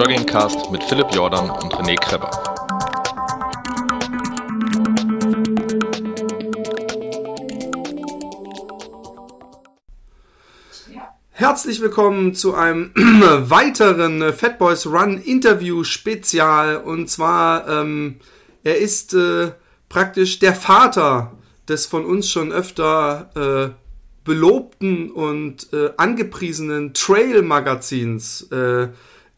Joggingcast mit Philipp Jordan und René Kreber. Herzlich willkommen zu einem weiteren Fat Boys Run Interview Spezial. Und zwar, ähm, er ist äh, praktisch der Vater des von uns schon öfter äh, belobten und äh, angepriesenen Trail-Magazins. Äh,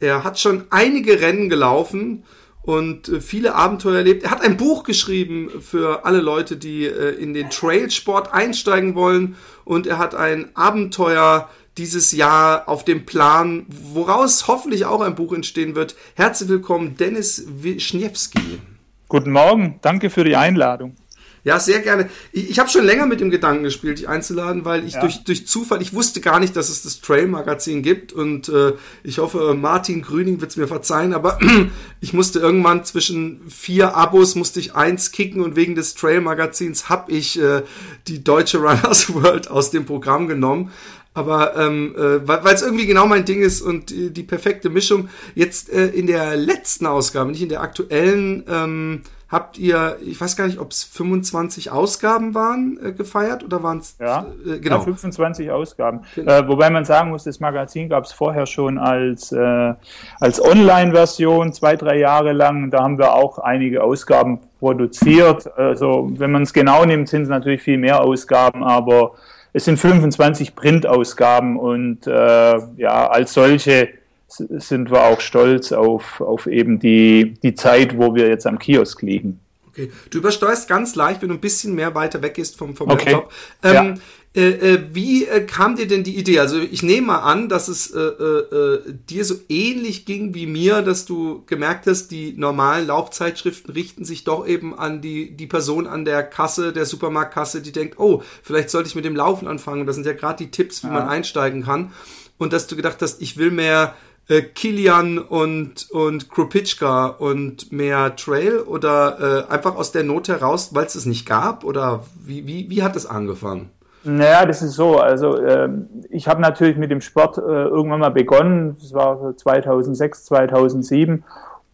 er hat schon einige Rennen gelaufen und äh, viele Abenteuer erlebt. Er hat ein Buch geschrieben für alle Leute, die äh, in den Trailsport einsteigen wollen. Und er hat ein Abenteuer dieses Jahr auf dem Plan, woraus hoffentlich auch ein Buch entstehen wird. Herzlich willkommen, Dennis Wischniewski. Guten Morgen, danke für die Einladung. Ja, sehr gerne. Ich, ich habe schon länger mit dem Gedanken gespielt, dich einzuladen, weil ich ja. durch, durch Zufall, ich wusste gar nicht, dass es das Trail-Magazin gibt und äh, ich hoffe, Martin Grüning wird es mir verzeihen, aber ich musste irgendwann zwischen vier Abos, musste ich eins kicken und wegen des Trail-Magazins habe ich äh, die deutsche Runners World aus dem Programm genommen. Aber ähm, äh, weil es irgendwie genau mein Ding ist und äh, die perfekte Mischung. Jetzt äh, in der letzten Ausgabe, nicht in der aktuellen, ähm, habt ihr, ich weiß gar nicht, ob es 25 Ausgaben waren, äh, gefeiert oder waren es ja, äh, genau. Ja, 25 Ausgaben. Genau. Äh, wobei man sagen muss, das Magazin gab es vorher schon als, äh, als Online-Version zwei, drei Jahre lang. Da haben wir auch einige Ausgaben produziert. Also wenn man es genau nimmt, sind es natürlich viel mehr Ausgaben, aber es sind 25 Printausgaben und äh, ja, als solche sind wir auch stolz auf, auf eben die, die Zeit, wo wir jetzt am Kiosk liegen. Okay, du übersteuerst ganz leicht, wenn du ein bisschen mehr weiter weg ist vom, vom okay. Laptop. Ähm, ja. Äh, äh, wie äh, kam dir denn die Idee? Also ich nehme mal an, dass es äh, äh, dir so ähnlich ging wie mir, dass du gemerkt hast, die normalen Laufzeitschriften richten sich doch eben an die, die Person an der Kasse, der Supermarktkasse, die denkt, oh, vielleicht sollte ich mit dem Laufen anfangen. Das sind ja gerade die Tipps, wie ja. man einsteigen kann. Und dass du gedacht hast, ich will mehr äh, Kilian und, und Krupitschka und mehr Trail oder äh, einfach aus der Not heraus, weil es es nicht gab? Oder wie, wie, wie hat es angefangen? Naja, das ist so. Also äh, ich habe natürlich mit dem Sport äh, irgendwann mal begonnen. Das war 2006, 2007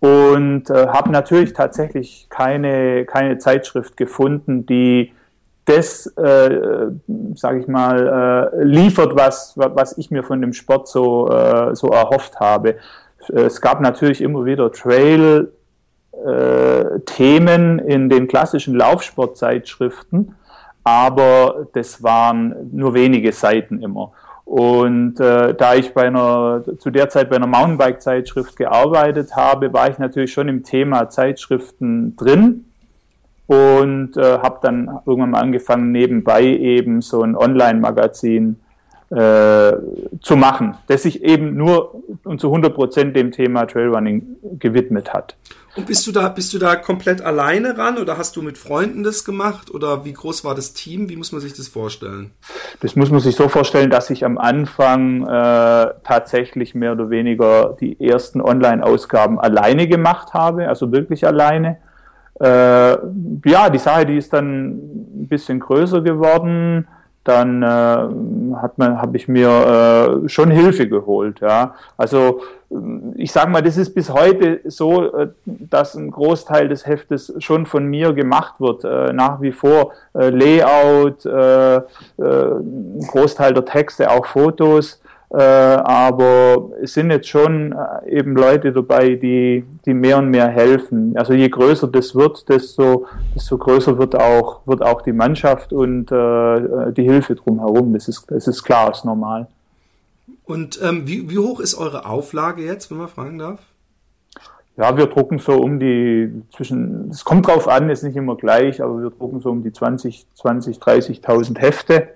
und äh, habe natürlich tatsächlich keine keine Zeitschrift gefunden, die das, äh, sage ich mal, äh, liefert, was was ich mir von dem Sport so äh, so erhofft habe. Es gab natürlich immer wieder Trail äh, in den klassischen Laufsportzeitschriften aber das waren nur wenige Seiten immer. Und äh, da ich bei einer, zu der Zeit bei einer Mountainbike-Zeitschrift gearbeitet habe, war ich natürlich schon im Thema Zeitschriften drin und äh, habe dann irgendwann mal angefangen, nebenbei eben so ein Online-Magazin äh, zu machen, das sich eben nur und zu 100 Prozent dem Thema Trailrunning gewidmet hat. Und bist du da, bist du da komplett alleine ran oder hast du mit Freunden das gemacht oder wie groß war das Team? Wie muss man sich das vorstellen? Das muss man sich so vorstellen, dass ich am Anfang äh, tatsächlich mehr oder weniger die ersten Online-Ausgaben alleine gemacht habe, also wirklich alleine. Äh, ja, die Sache, die ist dann ein bisschen größer geworden dann äh, hat man, habe ich mir äh, schon Hilfe geholt. Ja, also ich sage mal, das ist bis heute so, äh, dass ein Großteil des Heftes schon von mir gemacht wird. Äh, nach wie vor äh, Layout, Großteil der Texte, auch Fotos. Äh, aber es sind jetzt schon äh, eben Leute dabei, die, die mehr und mehr helfen. Also je größer das wird, desto, desto größer wird auch, wird auch die Mannschaft und äh, die Hilfe drumherum. Das ist, das ist klar, ist normal. Und ähm, wie, wie hoch ist eure Auflage jetzt, wenn man fragen darf? Ja, wir drucken so um die zwischen, es kommt drauf an, ist nicht immer gleich, aber wir drucken so um die 20, 20, 30.000 Hefte.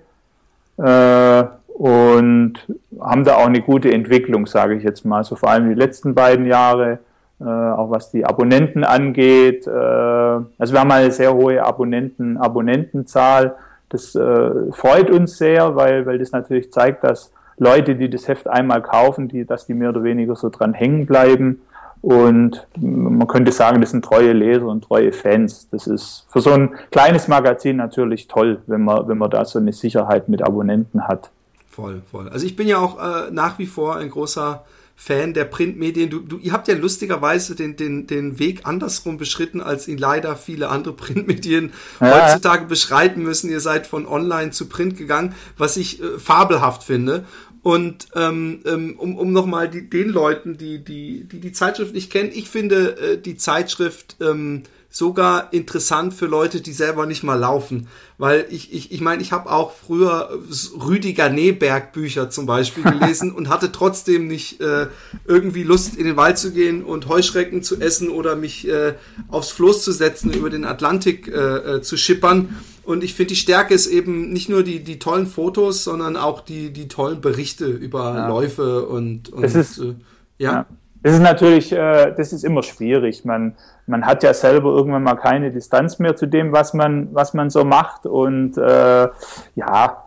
Äh, und haben da auch eine gute Entwicklung, sage ich jetzt mal. So vor allem die letzten beiden Jahre, äh, auch was die Abonnenten angeht. Äh, also wir haben eine sehr hohe Abonnenten, Abonnentenzahl. Das äh, freut uns sehr, weil, weil das natürlich zeigt, dass Leute, die das Heft einmal kaufen, die, dass die mehr oder weniger so dran hängen bleiben. Und man könnte sagen, das sind treue Leser und treue Fans. Das ist für so ein kleines Magazin natürlich toll, wenn man, wenn man da so eine Sicherheit mit Abonnenten hat. Voll, voll. Also ich bin ja auch äh, nach wie vor ein großer Fan der Printmedien. Du, du, ihr habt ja lustigerweise den, den, den Weg andersrum beschritten, als ihn leider viele andere Printmedien ja. heutzutage beschreiten müssen. Ihr seid von online zu Print gegangen, was ich äh, fabelhaft finde. Und ähm, ähm um, um nochmal den Leuten, die, die, die die Zeitschrift nicht kennen, ich finde äh, die Zeitschrift ähm, sogar interessant für Leute, die selber nicht mal laufen. Weil ich, ich, ich meine, ich habe auch früher Rüdiger Neberg Bücher zum Beispiel gelesen und hatte trotzdem nicht äh, irgendwie Lust, in den Wald zu gehen und Heuschrecken zu essen oder mich äh, aufs Floß zu setzen, über den Atlantik äh, äh, zu schippern. Und ich finde, die Stärke ist eben nicht nur die, die tollen Fotos, sondern auch die, die tollen Berichte über ja. Läufe und, und das ist, äh, ja. ja. Das ist natürlich, äh, das ist immer schwierig. Man, man hat ja selber irgendwann mal keine Distanz mehr zu dem, was man, was man so macht. Und äh, ja,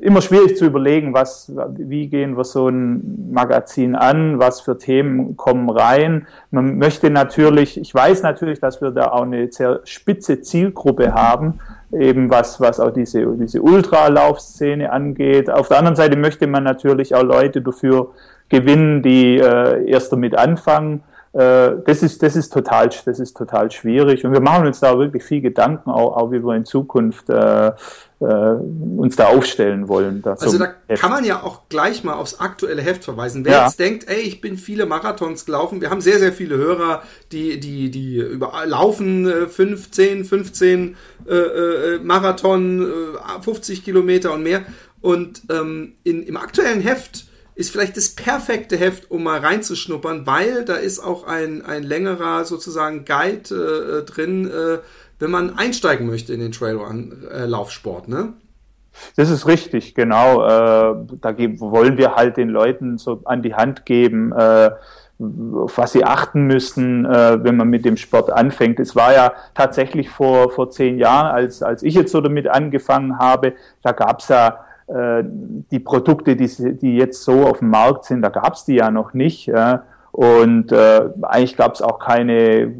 immer schwierig zu überlegen, was, wie gehen wir so ein Magazin an, was für Themen kommen rein. Man möchte natürlich, ich weiß natürlich, dass wir da auch eine sehr spitze Zielgruppe haben, eben was, was auch diese, diese Ultralaufszene angeht. Auf der anderen Seite möchte man natürlich auch Leute dafür gewinnen, die äh, erst damit anfangen. Äh, das ist, das ist total, das ist total schwierig. Und wir machen uns da wirklich viel Gedanken, auch, auch wie wir in Zukunft äh, äh, uns da aufstellen wollen. Also da Heft. kann man ja auch gleich mal aufs aktuelle Heft verweisen. Wer ja. jetzt denkt, ey, ich bin viele Marathons gelaufen, wir haben sehr, sehr viele Hörer, die, die, die über, laufen 15, 15 äh, äh, Marathon, äh, 50 Kilometer und mehr. Und ähm, in, im aktuellen Heft ist vielleicht das perfekte Heft, um mal reinzuschnuppern, weil da ist auch ein, ein längerer sozusagen Guide äh, drin, äh, wenn man einsteigen möchte in den Trailrun-Laufsport, ne? Das ist richtig, genau. Äh, da wollen wir halt den Leuten so an die Hand geben, äh, auf was sie achten müssen, äh, wenn man mit dem Sport anfängt. Es war ja tatsächlich vor, vor zehn Jahren, als, als ich jetzt so damit angefangen habe, da gab es ja äh, die Produkte, die, die jetzt so auf dem Markt sind, da gab es die ja noch nicht. Ja. Und äh, eigentlich gab es auch keine,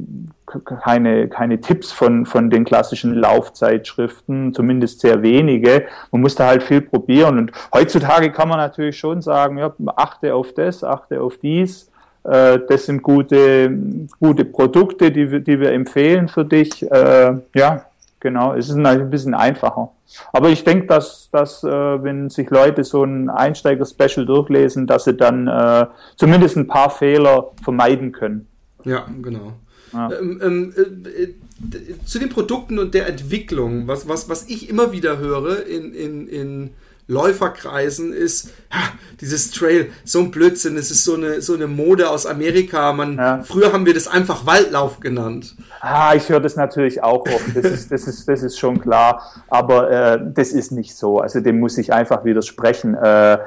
keine, keine Tipps von, von den klassischen Laufzeitschriften, zumindest sehr wenige. Man musste halt viel probieren. Und heutzutage kann man natürlich schon sagen, ja, achte auf das, achte auf dies. Äh, das sind gute, gute Produkte, die, wir, die wir empfehlen für dich. Äh, ja, genau. Es ist ein bisschen einfacher. Aber ich denke, dass, dass äh, wenn sich Leute so ein Einsteiger-Special durchlesen, dass sie dann äh, zumindest ein paar Fehler vermeiden können. Ja, genau. Ja. Ähm, ähm, äh, zu den Produkten und der Entwicklung, was, was, was ich immer wieder höre in, in, in Läuferkreisen ist, ja, dieses Trail, so ein Blödsinn, es ist so eine, so eine Mode aus Amerika. Man, ja. Früher haben wir das einfach Waldlauf genannt. Ah, ich höre das natürlich auch oft, das ist, das ist, das ist schon klar, aber äh, das ist nicht so. Also dem muss ich einfach widersprechen. Äh, äh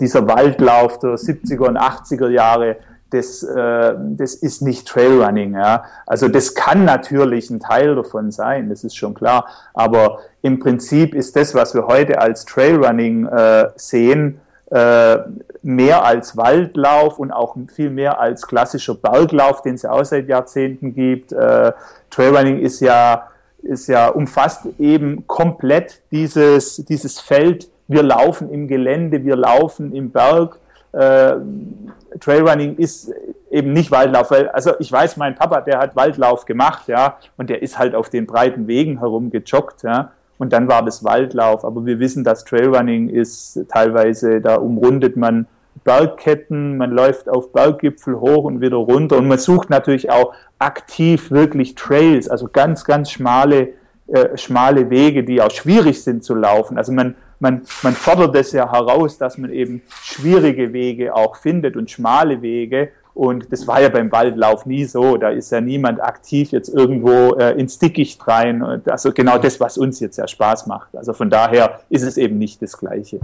dieser Waldlauf der 70er und 80er Jahre, das, äh, das ist nicht Trailrunning. Ja? Also das kann natürlich ein Teil davon sein, das ist schon klar. Aber im Prinzip ist das, was wir heute als Trailrunning äh, sehen, äh, mehr als Waldlauf und auch viel mehr als klassischer Berglauf, den es ja auch seit Jahrzehnten gibt. Äh, Trailrunning ist ja, ist ja umfasst eben komplett dieses, dieses Feld. Wir laufen im Gelände, wir laufen im Berg. Äh, Trailrunning ist eben nicht Waldlauf, weil, also ich weiß, mein Papa, der hat Waldlauf gemacht, ja, und der ist halt auf den breiten Wegen herumgejoggt, ja, und dann war das Waldlauf. Aber wir wissen, dass Trailrunning ist teilweise, da umrundet man Bergketten, man läuft auf Berggipfel hoch und wieder runter und man sucht natürlich auch aktiv wirklich Trails, also ganz, ganz schmale, äh, schmale Wege, die auch schwierig sind zu laufen. Also man, man, man fordert das ja heraus, dass man eben schwierige Wege auch findet und schmale Wege und das war ja beim Waldlauf nie so. Da ist ja niemand aktiv jetzt irgendwo äh, ins Dickicht rein. Also genau das, was uns jetzt ja Spaß macht. Also von daher ist es eben nicht das Gleiche.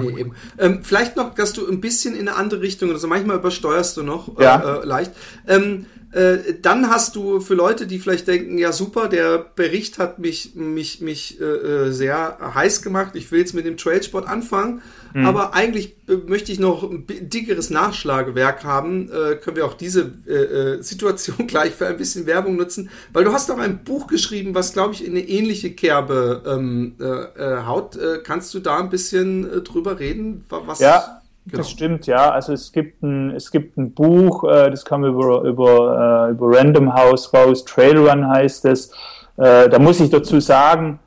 Nee, eben. Ähm, vielleicht noch, dass du ein bisschen in eine andere Richtung, also manchmal übersteuerst du noch äh, ja. äh, leicht. Ähm, äh, dann hast du für Leute, die vielleicht denken, ja super, der Bericht hat mich, mich, mich äh, äh sehr heiß gemacht, ich will jetzt mit dem Trailsport anfangen, mhm. aber eigentlich äh, möchte ich noch ein dickeres Nachschlagewerk haben, äh, können wir auch diese äh, Situation gleich für ein bisschen Werbung nutzen, weil du hast auch ein Buch geschrieben, was glaube ich in eine ähnliche Kerbe ähm, äh, haut. kannst du da ein bisschen drüber reden? Was ja Genau. Das stimmt, ja. Also es gibt ein, es gibt ein Buch, äh, das kam über, über, äh, über Random House raus, Trailrun heißt es. Äh, da muss ich dazu sagen,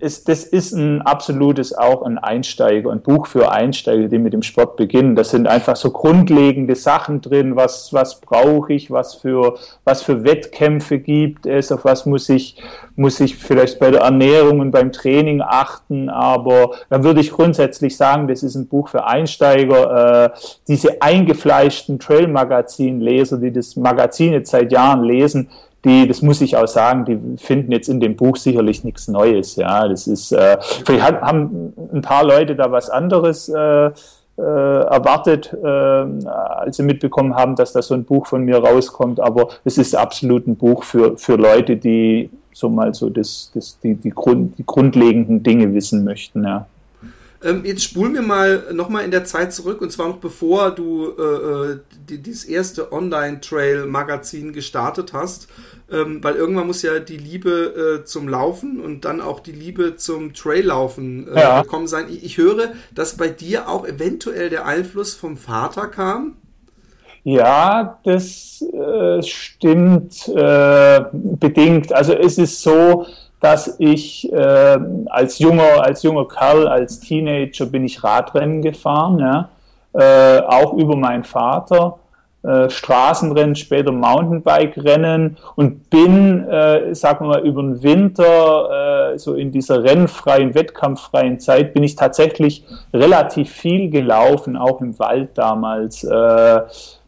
ist, das ist ein absolutes auch ein Einsteiger, ein Buch für Einsteiger, die mit dem Sport beginnen. Das sind einfach so grundlegende Sachen drin, was, was brauche ich, was für, was für Wettkämpfe gibt es, auf was muss ich, muss ich vielleicht bei der Ernährung und beim Training achten. Aber dann würde ich grundsätzlich sagen, das ist ein Buch für Einsteiger. Äh, diese eingefleischten Trail-Magazin-Leser, die das Magazin jetzt seit Jahren lesen, die, das muss ich auch sagen, die finden jetzt in dem Buch sicherlich nichts Neues. Ja, das ist, äh, vielleicht haben ein paar Leute da was anderes äh, äh, erwartet, äh, als sie mitbekommen haben, dass da so ein Buch von mir rauskommt. Aber es ist absolut ein Buch für, für Leute, die so mal so das, das, die, die, Grund, die grundlegenden Dinge wissen möchten. Ja. Ähm, jetzt spulen wir mal nochmal in der Zeit zurück und zwar noch bevor du äh, äh, die, dieses erste Online-Trail-Magazin gestartet hast, ähm, weil irgendwann muss ja die Liebe äh, zum Laufen und dann auch die Liebe zum Traillaufen äh, ja. gekommen sein. Ich, ich, höre, dass bei dir auch eventuell der Einfluss vom Vater kam. Ja, das äh, stimmt äh, bedingt. Also es ist so, dass ich äh, als junger, als junger Kerl, als Teenager bin ich Radrennen gefahren, ja, äh, auch über meinen Vater, äh, Straßenrennen, später Mountainbike-Rennen. Und bin, äh, sagen wir mal, über den Winter, äh, so in dieser rennfreien, wettkampffreien Zeit, bin ich tatsächlich relativ viel gelaufen, auch im Wald damals.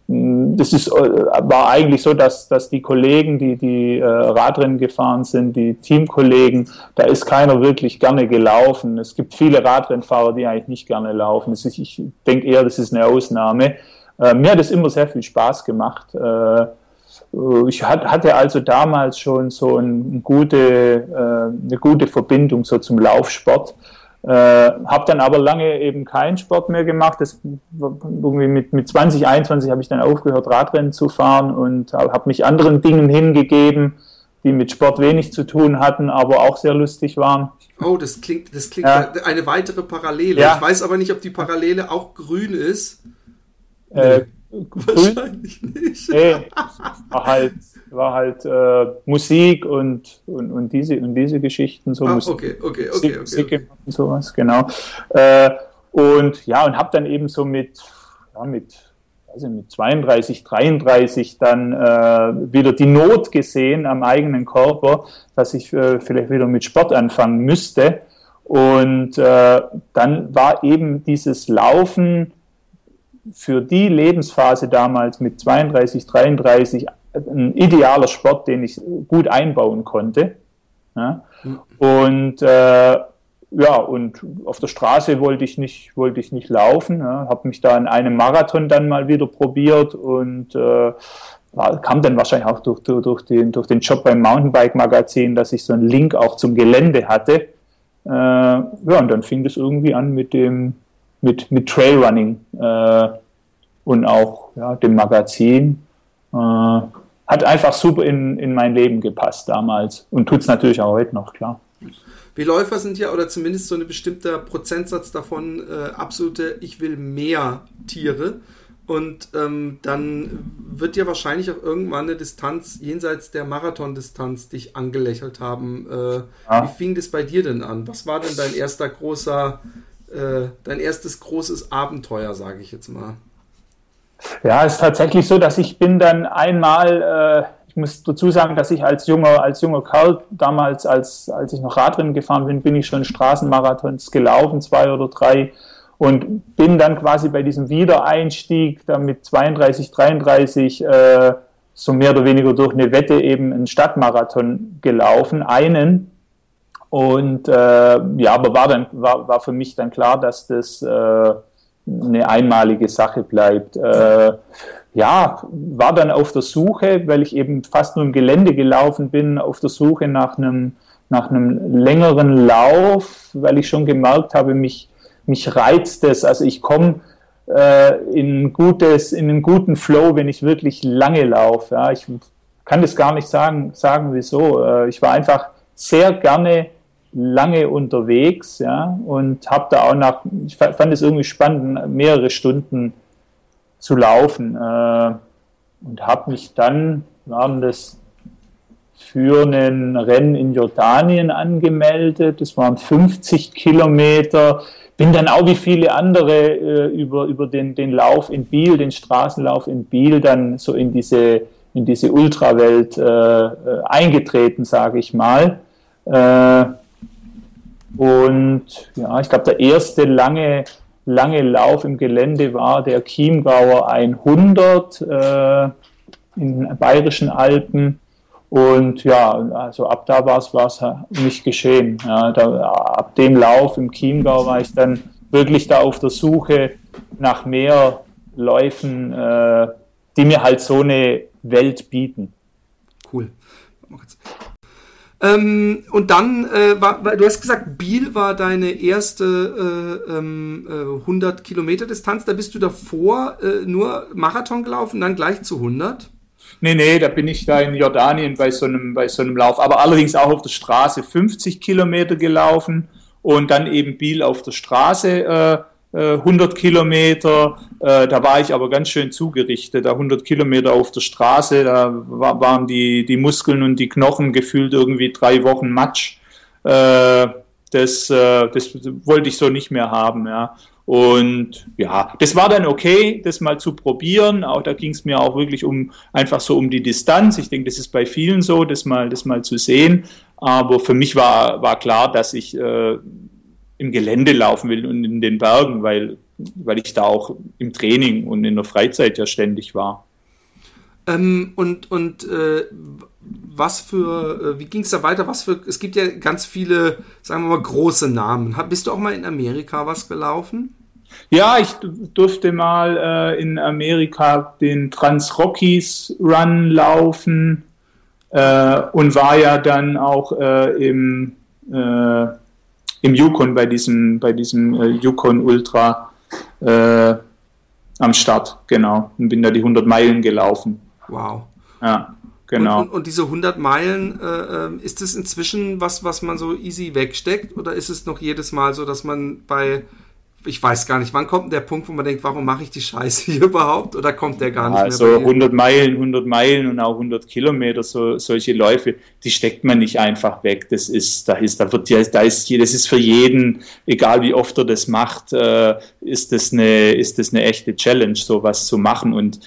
Das ist, äh, war eigentlich so, dass, dass die Kollegen, die die äh, Radrennen gefahren sind, die Teamkollegen, da ist keiner wirklich gerne gelaufen. Es gibt viele Radrennfahrer, die eigentlich nicht gerne laufen. Ist, ich denke eher, das ist eine Ausnahme. Äh, mir hat es immer sehr viel Spaß gemacht. Ich hatte also damals schon so ein, gute, eine gute Verbindung so zum Laufsport. Äh, habe dann aber lange eben keinen Sport mehr gemacht. Das, irgendwie mit, mit 20, 21 habe ich dann aufgehört, Radrennen zu fahren und habe mich anderen Dingen hingegeben, die mit Sport wenig zu tun hatten, aber auch sehr lustig waren. Oh, das klingt, das klingt ja. eine weitere Parallele. Ja. Ich weiß aber nicht, ob die Parallele auch grün ist. Äh, Wahrscheinlich nicht. Nee, halt, war halt äh, Musik und, und, und, diese, und diese Geschichten. So ah, Musik, okay, okay, okay, Musik okay. und sowas, genau. Äh, und ja, und habe dann eben so mit, ja, mit, also mit 32, 33 dann äh, wieder die Not gesehen am eigenen Körper, dass ich äh, vielleicht wieder mit Sport anfangen müsste. Und äh, dann war eben dieses Laufen, für die Lebensphase damals mit 32, 33 ein idealer Sport, den ich gut einbauen konnte. Ja? Und äh, ja, und auf der Straße wollte ich nicht, wollte ich nicht laufen. Ja? Habe mich da in einem Marathon dann mal wieder probiert und äh, kam dann wahrscheinlich auch durch, durch, den, durch den Job beim Mountainbike-Magazin, dass ich so einen Link auch zum Gelände hatte. Äh, ja, und dann fing das irgendwie an mit dem mit, mit Trailrunning äh, und auch ja, dem Magazin. Äh, hat einfach super in, in mein Leben gepasst damals und tut es natürlich auch heute noch, klar. Wir Läufer sind ja, oder zumindest so ein bestimmter Prozentsatz davon, äh, absolute Ich will mehr Tiere. Und ähm, dann wird ja wahrscheinlich auch irgendwann eine Distanz jenseits der Marathondistanz dich angelächelt haben. Äh, ja. Wie fing das bei dir denn an? Was war denn dein erster großer äh, dein erstes großes Abenteuer, sage ich jetzt mal? Ja, es ist tatsächlich so, dass ich bin dann einmal, äh, ich muss dazu sagen, dass ich als junger, als junger Kerl damals, als, als ich noch Radrennen gefahren bin, bin ich schon Straßenmarathons gelaufen, zwei oder drei und bin dann quasi bei diesem Wiedereinstieg dann mit 32, 33 äh, so mehr oder weniger durch eine Wette eben einen Stadtmarathon gelaufen, einen. Und äh, ja, aber war dann war, war für mich dann klar, dass das äh, eine einmalige Sache bleibt. Äh, ja, war dann auf der Suche, weil ich eben fast nur im Gelände gelaufen bin, auf der Suche nach einem nach einem längeren Lauf, weil ich schon gemerkt habe, mich mich reizt es. Also ich komme äh, in gutes in einen guten Flow, wenn ich wirklich lange laufe. Ja, ich kann das gar nicht sagen sagen wieso. Äh, ich war einfach sehr gerne lange unterwegs, ja, und habe da auch nach, ich fand es irgendwie spannend, mehrere Stunden zu laufen äh, und habe mich dann, waren das für ein Rennen in Jordanien angemeldet, das waren 50 Kilometer, bin dann auch wie viele andere äh, über, über den, den Lauf in Biel, den Straßenlauf in Biel, dann so in diese, in diese Ultrawelt äh, äh eingetreten, sage ich mal. Äh, und ja, ich glaube, der erste lange, lange Lauf im Gelände war der Chiemgauer 100 äh, in den Bayerischen Alpen. Und ja, also ab da war es nicht geschehen. Ja, da, ab dem Lauf im Chiemgau war ich dann wirklich da auf der Suche nach mehr Läufen, äh, die mir halt so eine Welt bieten. Cool. Ähm, und dann, äh, war, du hast gesagt, Biel war deine erste äh, ähm, äh, 100 Kilometer Distanz. Da bist du davor äh, nur Marathon gelaufen, dann gleich zu 100? Nee, nee, da bin ich da in Jordanien bei so einem, bei so einem Lauf, aber allerdings auch auf der Straße 50 Kilometer gelaufen und dann eben Biel auf der Straße äh, 100 äh, Kilometer, äh, da war ich aber ganz schön zugerichtet, da 100 Kilometer auf der Straße, da war, waren die, die Muskeln und die Knochen gefühlt irgendwie drei Wochen Matsch. Äh, das, das wollte ich so nicht mehr haben, ja. Und ja, das war dann okay, das mal zu probieren. Auch da ging es mir auch wirklich um einfach so um die Distanz. Ich denke, das ist bei vielen so, das mal, das mal zu sehen. Aber für mich war, war klar, dass ich im Gelände laufen will und in den Bergen, weil, weil ich da auch im Training und in der Freizeit ja ständig war. Ähm, und und äh, was für, äh, wie ging es da weiter? Was für, es gibt ja ganz viele, sagen wir mal, große Namen. bist du auch mal in Amerika was gelaufen? Ja, ich durfte mal äh, in Amerika den Trans Rockies Run laufen äh, und war ja dann auch äh, im, äh, im Yukon bei diesem, bei diesem äh, Yukon Ultra am Start, genau. Und bin da die 100 Meilen gelaufen. Wow. Ja. Genau. Und, und, und, diese 100 Meilen, äh, ähm, ist es inzwischen was, was man so easy wegsteckt? Oder ist es noch jedes Mal so, dass man bei, ich weiß gar nicht, wann kommt der Punkt, wo man denkt, warum mache ich die Scheiße hier überhaupt? Oder kommt der gar nicht also mehr? Also 100 Meilen, 100 Meilen und auch 100 Kilometer, so, solche Läufe, die steckt man nicht einfach weg. Das ist, da ist, da wird da ist, das ist für jeden, egal wie oft er das macht, äh, ist das eine, ist das eine echte Challenge, sowas zu machen und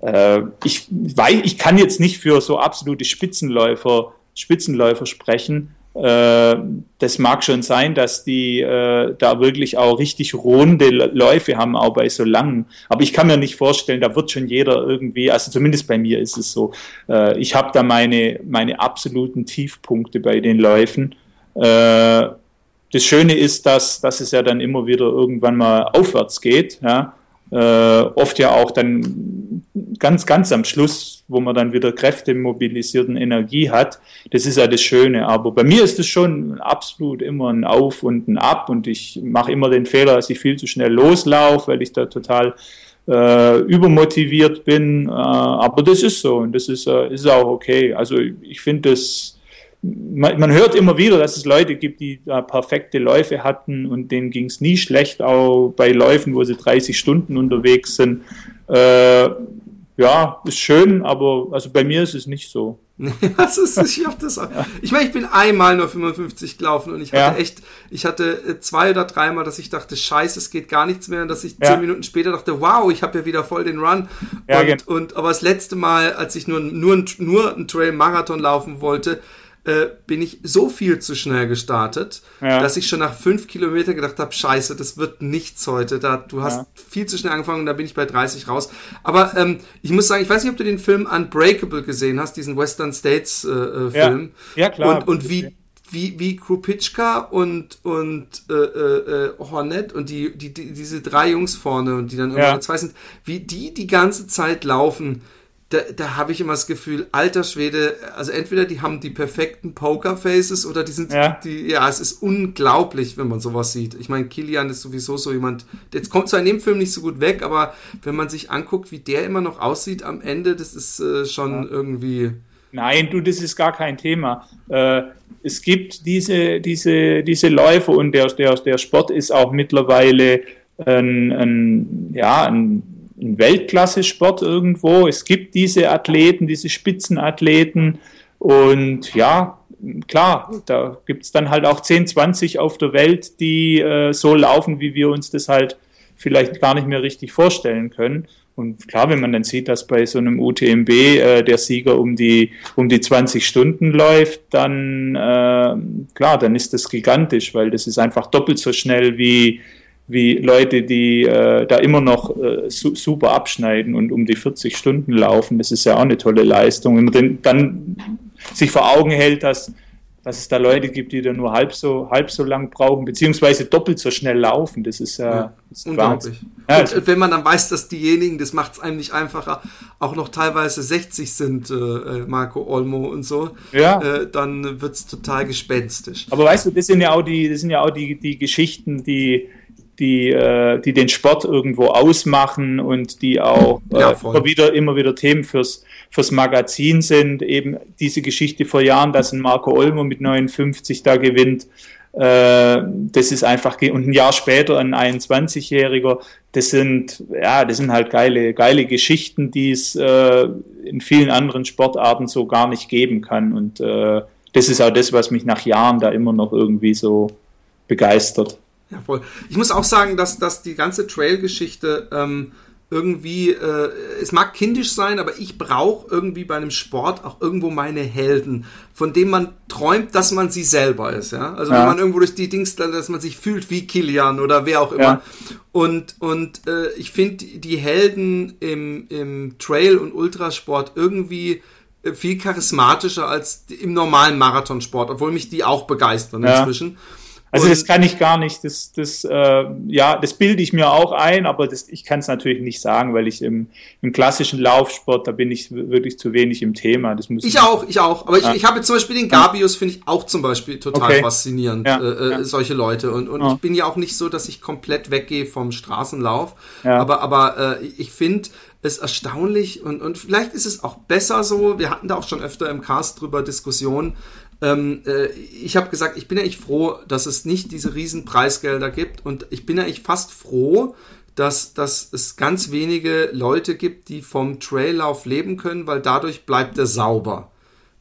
äh, ich, weiß, ich kann jetzt nicht für so absolute Spitzenläufer, Spitzenläufer sprechen. Äh, das mag schon sein, dass die äh, da wirklich auch richtig runde Läufe haben, auch bei so langen. Aber ich kann mir nicht vorstellen, da wird schon jeder irgendwie, also zumindest bei mir ist es so, äh, ich habe da meine, meine absoluten Tiefpunkte bei den Läufen. Äh, das Schöne ist, dass, dass es ja dann immer wieder irgendwann mal aufwärts geht. Ja? Äh, oft ja auch dann ganz, ganz am Schluss, wo man dann wieder Kräfte mobilisiert und Energie hat. Das ist ja das Schöne. Aber bei mir ist es schon absolut immer ein Auf und ein Ab und ich mache immer den Fehler, dass ich viel zu schnell loslaufe, weil ich da total äh, übermotiviert bin. Äh, aber das ist so und das ist, äh, ist auch okay. Also ich finde das man, hört immer wieder, dass es Leute gibt, die da perfekte Läufe hatten und denen ging es nie schlecht, auch bei Läufen, wo sie 30 Stunden unterwegs sind. Äh, ja, ist schön, aber also bei mir ist es nicht so. das ist, ich hab das auch. Ich meine, ich bin einmal nur 55 gelaufen und ich hatte ja. echt, ich hatte äh, zwei oder dreimal, dass ich dachte, scheiße, es geht gar nichts mehr und dass ich ja. zehn Minuten später dachte, wow, ich habe ja wieder voll den Run. Ja, und, genau. und aber das letzte Mal, als ich nur, nur, nur einen Trail-Marathon laufen wollte, äh, bin ich so viel zu schnell gestartet, ja. dass ich schon nach fünf Kilometern gedacht habe, scheiße, das wird nichts heute. Da, du hast ja. viel zu schnell angefangen und da bin ich bei 30 raus. Aber ähm, ich muss sagen, ich weiß nicht, ob du den Film Unbreakable gesehen hast, diesen Western States äh, äh, Film. Ja. ja, klar. Und, und wie, wie, wie Krupitschka und, und äh, äh, äh, Hornet und die, die, die, diese drei Jungs vorne und die dann immer ja. zwei sind, wie die die ganze Zeit laufen da, da habe ich immer das Gefühl, alter Schwede, also entweder die haben die perfekten Pokerfaces oder die sind, ja. die, ja, es ist unglaublich, wenn man sowas sieht. Ich meine, Kilian ist sowieso so jemand, jetzt kommt zwar in dem Film nicht so gut weg, aber wenn man sich anguckt, wie der immer noch aussieht am Ende, das ist äh, schon ja. irgendwie Nein, du, das ist gar kein Thema. Äh, es gibt diese, diese, diese Läufe und der, der, der Sport ist auch mittlerweile ein, ein, ja, ein, ein Weltklasse-Sport irgendwo. Es gibt diese Athleten, diese Spitzenathleten und ja, klar, da gibt es dann halt auch 10, 20 auf der Welt, die äh, so laufen, wie wir uns das halt vielleicht gar nicht mehr richtig vorstellen können. Und klar, wenn man dann sieht, dass bei so einem UTMB äh, der Sieger um die, um die 20 Stunden läuft, dann äh, klar, dann ist das gigantisch, weil das ist einfach doppelt so schnell wie, wie Leute, die äh, da immer noch äh, su super abschneiden und um die 40 Stunden laufen. Das ist ja auch eine tolle Leistung. Wenn man den, dann sich vor Augen hält, dass dass es da Leute gibt, die da nur halb so, halb so lang brauchen, beziehungsweise doppelt so schnell laufen. Das ist ja, ja das ist unglaublich. Ja, und wenn man dann weiß, dass diejenigen, das macht es einem nicht einfacher, auch noch teilweise 60 sind, äh, äh, Marco Olmo und so, ja. äh, dann wird es total gespenstisch. Aber weißt du, das sind ja auch die, das sind ja auch die, die Geschichten, die, die, äh, die den Sport irgendwo ausmachen und die auch äh, ja, immer, wieder, immer wieder Themen fürs, fürs Magazin sind. Eben diese Geschichte vor Jahren, dass ein Marco Olmo mit 59 da gewinnt. Äh, das ist einfach, und ein Jahr später ein 21-Jähriger. Das sind, ja, das sind halt geile, geile Geschichten, die es äh, in vielen anderen Sportarten so gar nicht geben kann. Und äh, das ist auch das, was mich nach Jahren da immer noch irgendwie so begeistert. Ja, voll. Ich muss auch sagen, dass, dass die ganze Trail-Geschichte ähm, irgendwie, äh, es mag kindisch sein, aber ich brauche irgendwie bei einem Sport auch irgendwo meine Helden, von denen man träumt, dass man sie selber ist, ja. Also ja. wenn man irgendwo durch die Dings, dass man sich fühlt wie Kilian oder wer auch immer. Ja. Und, und äh, ich finde die Helden im, im Trail- und Ultrasport irgendwie äh, viel charismatischer als im normalen Marathonsport, obwohl mich die auch begeistern ja. Also und das kann ich gar nicht, das, das, äh, ja, das bilde ich mir auch ein, aber das, ich kann es natürlich nicht sagen, weil ich im, im klassischen Laufsport, da bin ich wirklich zu wenig im Thema. Das muss ich auch, ich auch. Aber ja. ich, ich habe zum Beispiel den Gabius, finde ich auch zum Beispiel total okay. faszinierend, ja, äh, ja. solche Leute. Und, und ich bin ja auch nicht so, dass ich komplett weggehe vom Straßenlauf. Aber, aber äh, ich finde, es erstaunlich und, und vielleicht ist es auch besser so. Wir hatten da auch schon öfter im Cast drüber Diskussionen, ähm, äh, ich habe gesagt, ich bin ja echt froh, dass es nicht diese riesen Preisgelder gibt und ich bin ja echt fast froh, dass, dass es ganz wenige Leute gibt, die vom Traillauf leben können, weil dadurch bleibt er sauber.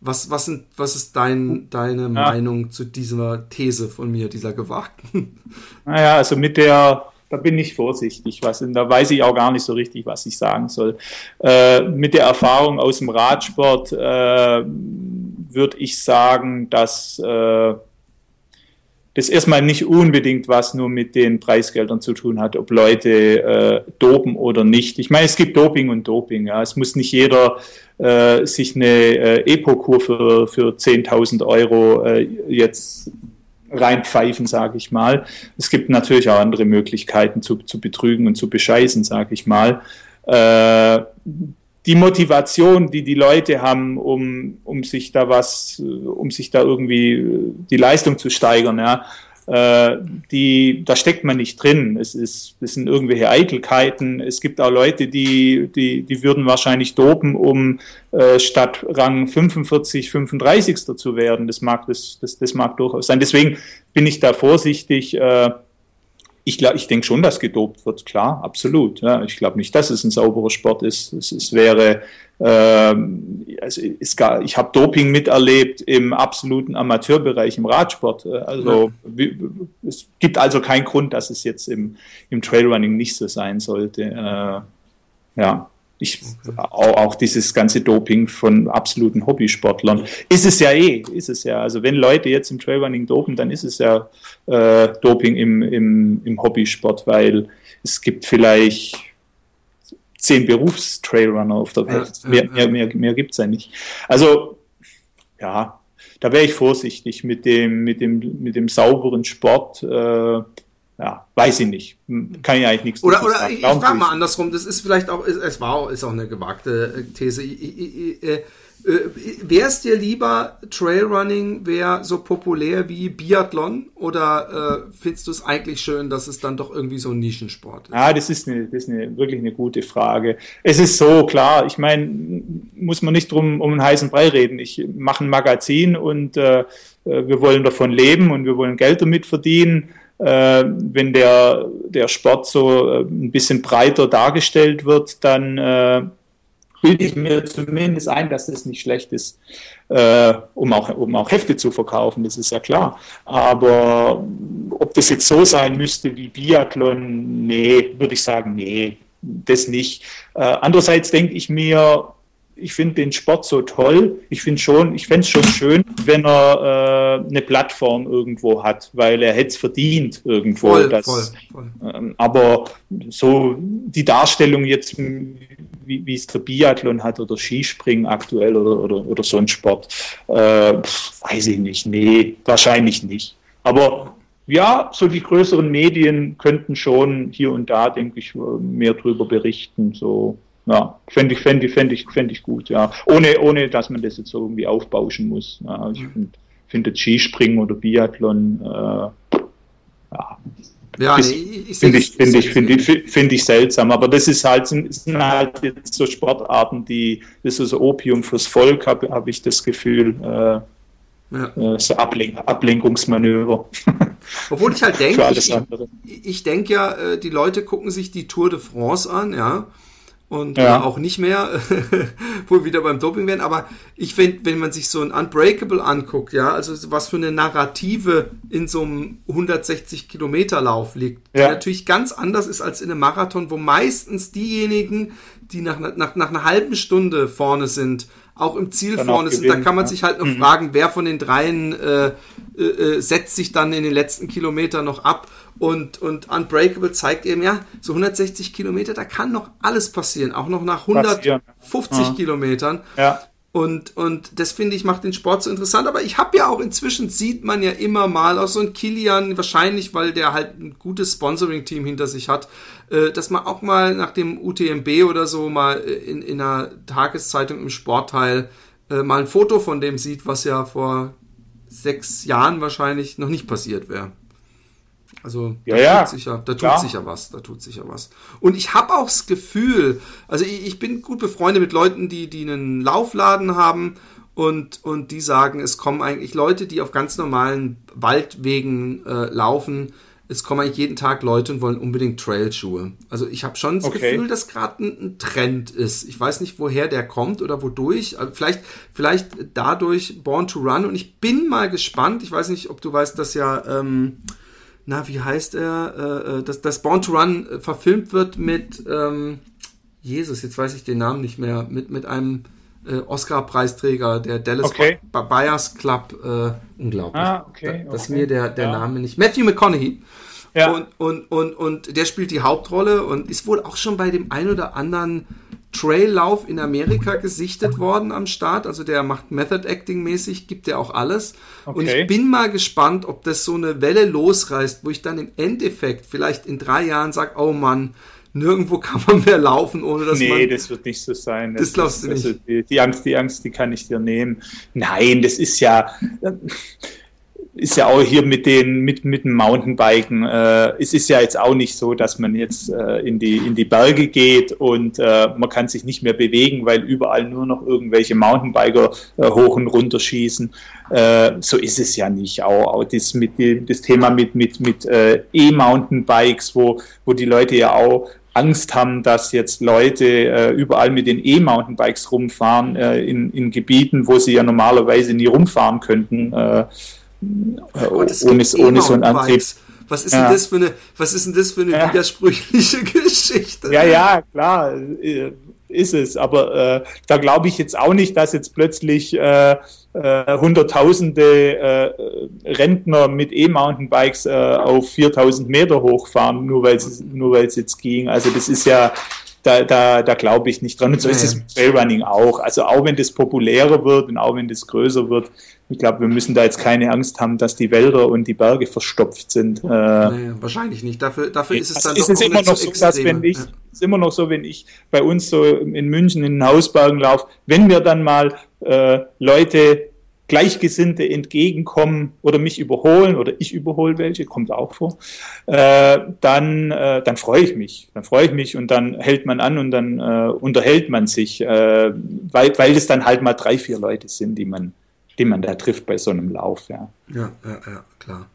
Was, was, sind, was ist dein, deine ja. Meinung zu dieser These von mir, dieser gewagten? Naja, also mit der, da bin ich vorsichtig, was, da weiß ich auch gar nicht so richtig, was ich sagen soll. Äh, mit der Erfahrung aus dem Radsport äh, würde ich sagen, dass äh, das erstmal nicht unbedingt was nur mit den Preisgeldern zu tun hat, ob Leute äh, dopen oder nicht. Ich meine, es gibt Doping und Doping. Ja. Es muss nicht jeder äh, sich eine äh, Epo-Kur für, für 10.000 Euro äh, jetzt reinpfeifen, sage ich mal. Es gibt natürlich auch andere Möglichkeiten zu, zu betrügen und zu bescheißen, sage ich mal. Äh, die Motivation, die die Leute haben, um, um sich da was, um sich da irgendwie die Leistung zu steigern, ja, äh, die, da steckt man nicht drin. Es ist, es sind irgendwelche Eitelkeiten. Es gibt auch Leute, die, die, die würden wahrscheinlich dopen, um äh, statt Rang 45, 35. zu werden. Das mag, das, das, das mag durchaus sein. Deswegen bin ich da vorsichtig. Äh, ich, ich denke schon, dass gedopt wird, klar, absolut. Ja. Ich glaube nicht, dass es ein sauberer Sport ist. Es, es wäre, ähm, also ist gar, ich habe Doping miterlebt im absoluten Amateurbereich im Radsport. Also ja. es gibt also keinen Grund, dass es jetzt im, im Trailrunning nicht so sein sollte. Äh, ja. Ich, auch, dieses ganze Doping von absoluten Hobbysportlern. Ist es ja eh, ist es ja. Also wenn Leute jetzt im Trailrunning dopen, dann ist es ja äh, Doping im, im, im Hobbysport, weil es gibt vielleicht zehn Berufstrailrunner auf der Welt. Ja, mehr, mehr, mehr, mehr gibt es ja nicht. Also, ja, da wäre ich vorsichtig mit dem, mit dem, mit dem sauberen Sport. Äh, ja, weiß ich nicht. Kann ja eigentlich nichts Oder, oder sagen. ich, ich frage mal andersrum, das ist vielleicht auch, es war auch, ist auch eine gewagte äh, These. Ich, ich, äh, äh, wäre es dir lieber, Trailrunning wäre so populär wie Biathlon oder äh, findest du es eigentlich schön, dass es dann doch irgendwie so ein Nischensport ist? Ja, das ist, eine, das ist eine, wirklich eine gute Frage. Es ist so, klar, ich meine, muss man nicht drum um einen heißen Brei reden. Ich mache ein Magazin und äh, äh, wir wollen davon leben und wir wollen Geld damit verdienen. Äh, wenn der, der Sport so äh, ein bisschen breiter dargestellt wird, dann äh, bilde ich mir zumindest ein, dass es nicht schlecht ist, äh, um, auch, um auch Hefte zu verkaufen, das ist ja klar. Aber ob das jetzt so sein müsste wie Biathlon, nee, würde ich sagen, nee, das nicht. Äh, andererseits denke ich mir, ich finde den Sport so toll. Ich finde schon, ich fände es schon schön, wenn er äh, eine Plattform irgendwo hat, weil er hätte es verdient irgendwo. Voll, dass, voll, voll. Ähm, aber so die Darstellung jetzt, wie es der Biathlon hat oder Skispringen aktuell oder, oder, oder so ein Sport, äh, weiß ich nicht. Nee, wahrscheinlich nicht. Aber ja, so die größeren Medien könnten schon hier und da, denke ich, mehr drüber berichten. So ja, fände ich, fände ich, fände ich, fände ich gut, ja. Ohne, ohne, dass man das jetzt so irgendwie aufbauschen muss. Ja, ich finde find Skispringen oder Biathlon, äh, ja. Ja, nee, ich finde ich, finde ich, finde ich, finde ich seltsam, aber das ist halt, sind, sind halt jetzt so Sportarten, die, das ist so Opium fürs Volk, habe hab ich das Gefühl, äh, ja. Äh, so Ablen Ablenkungsmanöver. Obwohl ich halt denke, ich, ich denke ja, äh, die Leute gucken sich die Tour de France an, ja, und ja. auch nicht mehr, wo wir wieder beim Doping werden. Aber ich finde, wenn man sich so ein Unbreakable anguckt, ja, also was für eine Narrative in so einem 160 Kilometer Lauf liegt, ja. die natürlich ganz anders ist als in einem Marathon, wo meistens diejenigen, die nach, nach, nach einer halben Stunde vorne sind, auch im Ziel dann vorne sind. Da kann man ja. sich halt noch mhm. fragen, wer von den dreien äh, äh, äh, setzt sich dann in den letzten Kilometern noch ab. Und, und Unbreakable zeigt eben, ja, so 160 Kilometer, da kann noch alles passieren, auch noch nach 150 ja. Kilometern. Ja. Und, und das finde ich macht den Sport so interessant. Aber ich habe ja auch inzwischen sieht man ja immer mal auch so ein Kilian, wahrscheinlich, weil der halt ein gutes Sponsoring-Team hinter sich hat, äh, dass man auch mal nach dem UTMB oder so mal äh, in, in einer Tageszeitung im Sportteil äh, mal ein Foto von dem sieht, was ja vor sechs Jahren wahrscheinlich noch nicht passiert wäre. Also ja, da, ja. Tut sich ja, da tut ja. sich ja was, da tut sich ja was. Und ich habe auch das Gefühl, also ich, ich, bin gut befreundet mit Leuten, die, die einen Laufladen haben und, und die sagen, es kommen eigentlich Leute, die auf ganz normalen Waldwegen äh, laufen. Es kommen eigentlich jeden Tag Leute und wollen unbedingt Trailschuhe. Also ich habe schon das okay. Gefühl, dass gerade ein, ein, Trend ist. Ich weiß nicht, woher der kommt oder wodurch. Also vielleicht, vielleicht dadurch Born to Run. Und ich bin mal gespannt. Ich weiß nicht, ob du weißt, dass ja ähm, na, wie heißt er, äh, äh, dass, dass Born to Run äh, verfilmt wird mit, ähm, Jesus, jetzt weiß ich den Namen nicht mehr, mit, mit einem äh, Oscar-Preisträger der Dallas okay. Buyers Club, äh, unglaublich. Ah, okay, da, das okay. mir der, der ja. Name nicht. Matthew McConaughey. Ja. Und, und, und, und der spielt die Hauptrolle und ist wohl auch schon bei dem ein oder anderen Traillauf in Amerika gesichtet worden am Start. Also der macht Method Acting mäßig, gibt der auch alles. Okay. Und ich bin mal gespannt, ob das so eine Welle losreißt, wo ich dann im Endeffekt vielleicht in drei Jahren sage, oh Mann, nirgendwo kann man mehr laufen, ohne dass nee, man... Nee, das wird nicht so sein. Das, das glaubst du nicht. Also die, die, Angst, die Angst, die kann ich dir nehmen. Nein, das ist ja ist ja auch hier mit den mit mit dem Mountainbiken. Äh, es ist ja jetzt auch nicht so, dass man jetzt äh, in die in die Berge geht und äh, man kann sich nicht mehr bewegen, weil überall nur noch irgendwelche Mountainbiker äh, hoch und runter schießen. Äh, so ist es ja nicht. Auch, auch das mit das Thema mit mit mit äh, E-Mountainbikes, wo wo die Leute ja auch Angst haben, dass jetzt Leute äh, überall mit den E-Mountainbikes rumfahren äh, in, in Gebieten, wo sie ja normalerweise nie rumfahren könnten. Äh, Gott, ohne, ohne so einen Antrieb. Was ist, ja. denn das für eine, was ist denn das für eine ja. widersprüchliche Geschichte? Ja, ja, klar, äh, ist es. Aber äh, da glaube ich jetzt auch nicht, dass jetzt plötzlich äh, äh, Hunderttausende äh, Rentner mit E-Mountainbikes äh, auf 4000 Meter hochfahren, nur weil es nur weil es jetzt ging. Also das ist ja da, da, da glaube ich nicht dran. Und so ist es mit Trailrunning auch. Also auch wenn das populärer wird und auch wenn das größer wird, ich glaube, wir müssen da jetzt keine Angst haben, dass die Wälder und die Berge verstopft sind. Äh, nee, wahrscheinlich nicht. Dafür, dafür ist es also dann ist es immer noch so, dass wenn ich, ja. ist immer noch so, wenn ich bei uns so in München in den Hausbergen laufe, wenn wir dann mal äh, Leute Gleichgesinnte entgegenkommen oder mich überholen oder ich überhole welche, kommt auch vor, äh, dann, äh, dann freue ich mich. Dann freue ich mich und dann hält man an und dann äh, unterhält man sich, äh, weil, weil es dann halt mal drei, vier Leute sind, die man, die man da trifft bei so einem Lauf. Ja, ja, ja, ja klar.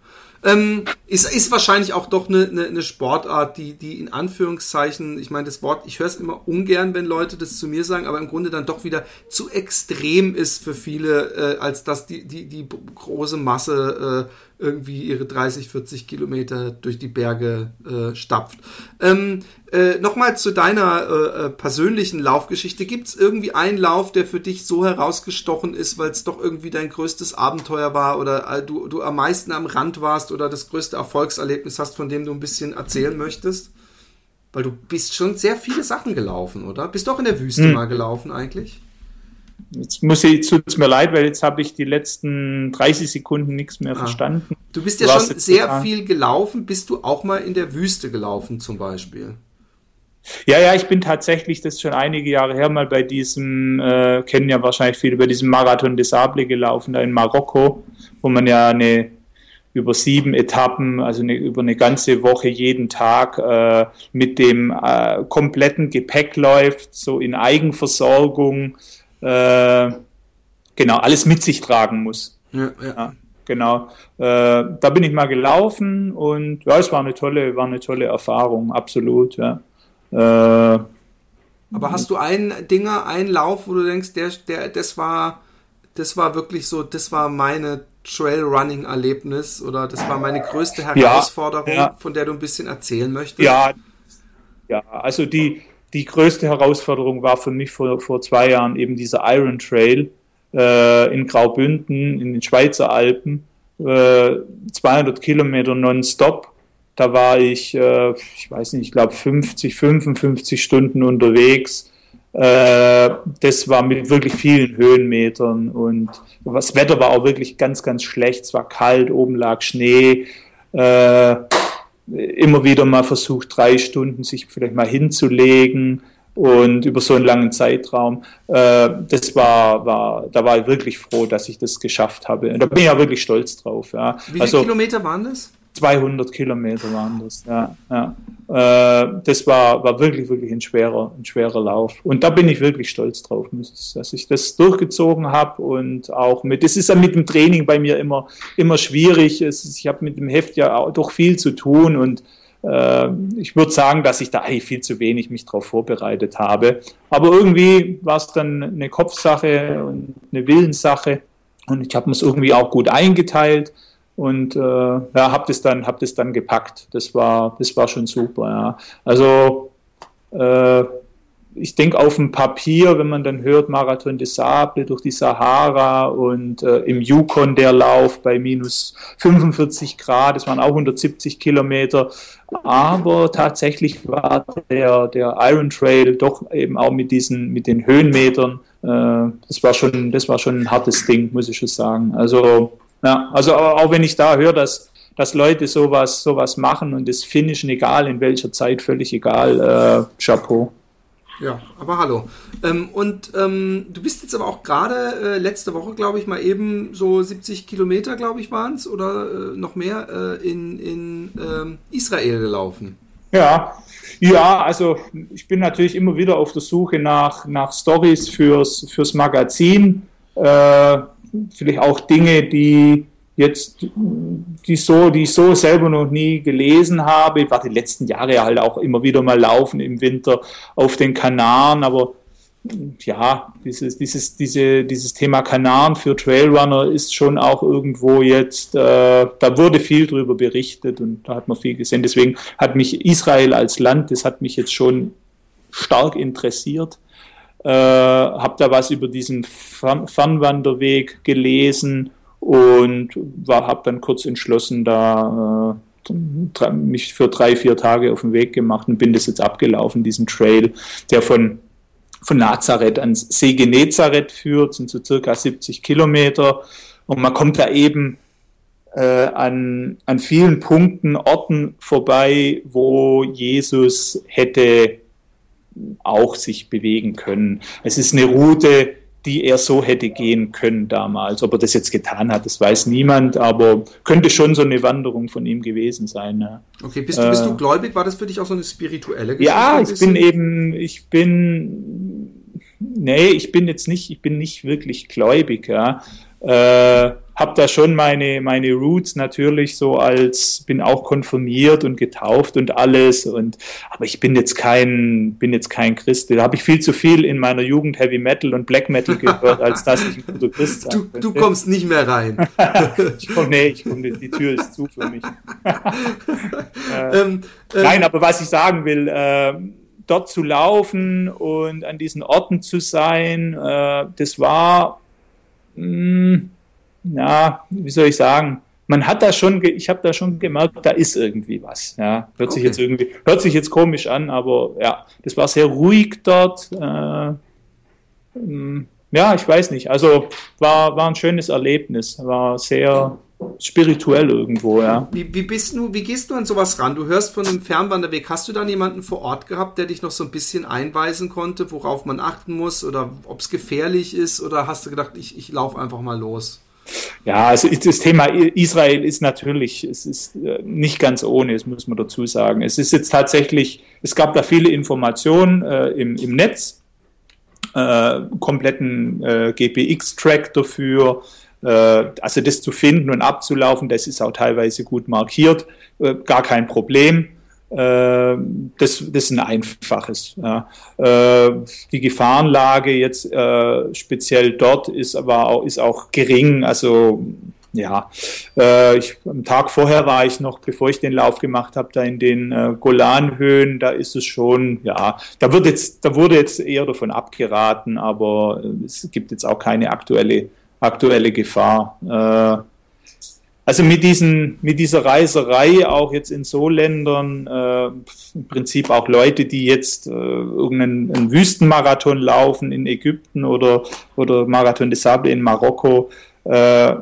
Ähm, ist, ist wahrscheinlich auch doch eine, eine, eine Sportart, die, die in Anführungszeichen, ich meine, das Wort, ich höre es immer ungern, wenn Leute das zu mir sagen, aber im Grunde dann doch wieder zu extrem ist für viele, äh, als dass die, die, die große Masse äh, irgendwie ihre 30, 40 Kilometer durch die Berge äh, stapft. Ähm, äh, Nochmal zu deiner äh, äh persönlichen Laufgeschichte. Gibt es irgendwie einen Lauf, der für dich so herausgestochen ist, weil es doch irgendwie dein größtes Abenteuer war oder äh, du, du am meisten am Rand warst oder das größte Erfolgserlebnis hast, von dem du ein bisschen erzählen möchtest? Weil du bist schon sehr viele Sachen gelaufen, oder? Bist du auch in der Wüste hm. mal gelaufen eigentlich? Jetzt muss ich, tut es mir leid, weil jetzt habe ich die letzten 30 Sekunden nichts mehr ah. verstanden. Du bist ja schon sehr total. viel gelaufen. Bist du auch mal in der Wüste gelaufen zum Beispiel? Ja, ja, ich bin tatsächlich, das ist schon einige Jahre her, mal bei diesem, äh, kennen ja wahrscheinlich viele, bei diesem Marathon des Sable gelaufen, da in Marokko, wo man ja eine über sieben Etappen, also eine, über eine ganze Woche jeden Tag äh, mit dem äh, kompletten Gepäck läuft, so in Eigenversorgung äh, genau alles mit sich tragen muss. Ja, ja. ja genau. Äh, da bin ich mal gelaufen und ja, es war eine tolle, war eine tolle Erfahrung, absolut. Ja. Äh, Aber hast du einen Dinger, einen Lauf, wo du denkst, der, der, das war, das war wirklich so, das war meine Trailrunning-Erlebnis oder das war meine größte Herausforderung, ja, ja. von der du ein bisschen erzählen möchtest? Ja, ja, also die, die größte Herausforderung war für mich vor, vor zwei Jahren eben dieser Iron Trail äh, in Graubünden in den Schweizer Alpen. Äh, 200 Kilometer nonstop. Da war ich, äh, ich weiß nicht, ich glaube 50, 55 Stunden unterwegs. Äh, das war mit wirklich vielen Höhenmetern und das Wetter war auch wirklich ganz, ganz schlecht. Es war kalt, oben lag Schnee. Immer wieder mal versucht, drei Stunden sich vielleicht mal hinzulegen und über so einen langen Zeitraum. Äh, das war, war, da war ich wirklich froh, dass ich das geschafft habe. Und da bin ich ja wirklich stolz drauf. Ja. Wie viele also, Kilometer waren das? 200 Kilometer waren das. Ja, ja. Äh, das war, war wirklich, wirklich ein schwerer, ein schwerer Lauf. Und da bin ich wirklich stolz drauf, dass ich das durchgezogen habe und auch mit, das ist ja mit dem Training bei mir immer, immer schwierig. Ist, ich habe mit dem Heft ja auch doch viel zu tun und äh, ich würde sagen, dass ich da eigentlich viel zu wenig mich darauf vorbereitet habe. Aber irgendwie war es dann eine Kopfsache und eine Willenssache und ich habe es irgendwie auch gut eingeteilt und äh, ja, habe das dann hab das dann gepackt. Das war das war schon super. Ja. Also äh, ich denke auf dem Papier, wenn man dann hört Marathon des Sable durch die Sahara und äh, im Yukon der Lauf bei minus 45 Grad, das waren auch 170 Kilometer, aber tatsächlich war der, der Iron Trail doch eben auch mit diesen, mit den Höhenmetern, äh, das war schon, das war schon ein hartes Ding, muss ich schon sagen. Also ja, also auch wenn ich da höre, dass, dass Leute sowas, sowas machen und das Finishen, egal in welcher Zeit, völlig egal, äh, Chapeau. Ja, aber hallo. Ähm, und ähm, du bist jetzt aber auch gerade äh, letzte Woche, glaube ich, mal eben so 70 Kilometer, glaube ich, waren es oder äh, noch mehr äh, in, in ähm, Israel gelaufen. Ja, ja, also ich bin natürlich immer wieder auf der Suche nach, nach Stories fürs, fürs Magazin. Äh, vielleicht auch Dinge, die jetzt, die so, die ich so selber noch nie gelesen habe. Ich war die letzten Jahre halt auch immer wieder mal laufen im Winter auf den Kanaren, aber ja, dieses, dieses, diese, dieses Thema Kanaren für Trailrunner ist schon auch irgendwo jetzt, äh, da wurde viel drüber berichtet und da hat man viel gesehen. Deswegen hat mich Israel als Land, das hat mich jetzt schon stark interessiert äh, habe da was über diesen Fern Fernwanderweg gelesen und habe dann kurz entschlossen, da mich für drei, vier Tage auf den Weg gemacht und bin das jetzt abgelaufen, diesen Trail, der von, von Nazareth ans See Genezareth führt, sind so circa 70 Kilometer. Und man kommt da eben äh, an, an vielen Punkten, Orten vorbei, wo Jesus hätte auch sich bewegen können. Es ist eine Route, die er so hätte gehen können damals. Ob er das jetzt getan hat, das weiß niemand, aber könnte schon so eine Wanderung von ihm gewesen sein. Ja. Okay, bist du, bist du äh, gläubig? War das für dich auch so eine spirituelle Geschichte? Ja, ich bin eben, ich bin, nee, ich bin jetzt nicht, ich bin nicht wirklich gläubig, ja. Äh, habe da schon meine, meine Roots natürlich so als, bin auch konfirmiert und getauft und alles und, aber ich bin jetzt kein, bin jetzt kein Christ. Da habe ich viel zu viel in meiner Jugend Heavy Metal und Black Metal gehört, als dass ich ein guter Christ sein du, du kommst nicht mehr rein. ich komm, nee, ich komm, die Tür ist zu für mich. äh, ähm, äh, nein, aber was ich sagen will, äh, dort zu laufen und an diesen Orten zu sein, äh, das war, mh, hm, ja, wie soll ich sagen, man hat da schon, ich habe da schon gemerkt, da ist irgendwie was. Ja, hört okay. sich jetzt irgendwie, hört sich jetzt komisch an, aber ja, das war sehr ruhig dort. Äh, ähm, ja, ich weiß nicht. Also war, war ein schönes Erlebnis, war sehr spirituell irgendwo, ja. Wie, wie bist du, wie gehst du an sowas ran? Du hörst von einem Fernwanderweg. Hast du dann jemanden vor Ort gehabt, der dich noch so ein bisschen einweisen konnte, worauf man achten muss oder ob es gefährlich ist oder hast du gedacht, ich, ich laufe einfach mal los? Ja, also das Thema Israel ist natürlich, es ist äh, nicht ganz ohne, das muss man dazu sagen. Es ist jetzt tatsächlich, es gab da viele Informationen äh, im, im Netz, äh, kompletten äh, GPX-Track dafür, äh, also das zu finden und abzulaufen, das ist auch teilweise gut markiert, äh, gar kein Problem. Äh, das, das ist ein einfaches. Ja. Äh, die Gefahrenlage jetzt äh, speziell dort ist aber auch, ist auch gering. Also ja, ich, am Tag vorher war ich noch, bevor ich den Lauf gemacht habe, da in den äh, Golanhöhen, da ist es schon, ja, da wird jetzt, da wurde jetzt eher davon abgeraten, aber es gibt jetzt auch keine aktuelle, aktuelle Gefahr. Äh, also mit, diesen, mit dieser Reiserei auch jetzt in so Ländern, äh, im Prinzip auch Leute, die jetzt äh, irgendeinen Wüstenmarathon laufen in Ägypten oder, oder Marathon des Sable in Marokko, äh,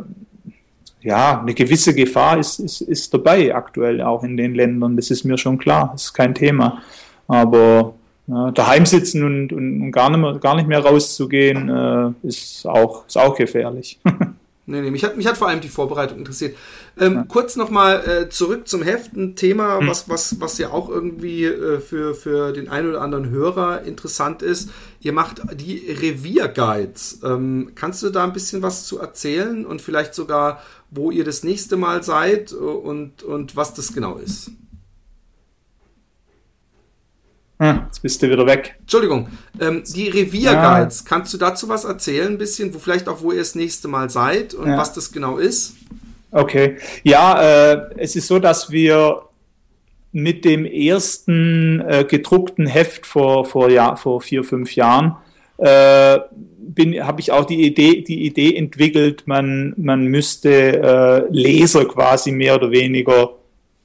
ja, eine gewisse Gefahr ist, ist, ist dabei aktuell auch in den Ländern. Das ist mir schon klar, das ist kein Thema. Aber ja, daheim sitzen und, und, und gar, nicht mehr, gar nicht mehr rauszugehen, äh, ist, auch, ist auch gefährlich. Nee, nee, mich hat, mich hat vor allem die Vorbereitung interessiert. Ähm, ja. Kurz nochmal äh, zurück zum Heft, ein Thema, hm. was, was, was ja auch irgendwie äh, für, für den einen oder anderen Hörer interessant ist. Ihr macht die Revierguides. Ähm, kannst du da ein bisschen was zu erzählen und vielleicht sogar, wo ihr das nächste Mal seid und, und was das genau ist? Jetzt bist du wieder weg. Entschuldigung. Ähm, die Revierguides, ja. kannst du dazu was erzählen, ein bisschen, wo vielleicht auch, wo ihr das nächste Mal seid und ja. was das genau ist? Okay. Ja, äh, es ist so, dass wir mit dem ersten äh, gedruckten Heft vor, vor, ja, vor vier, fünf Jahren äh, habe ich auch die Idee, die Idee entwickelt, man, man müsste äh, Leser quasi mehr oder weniger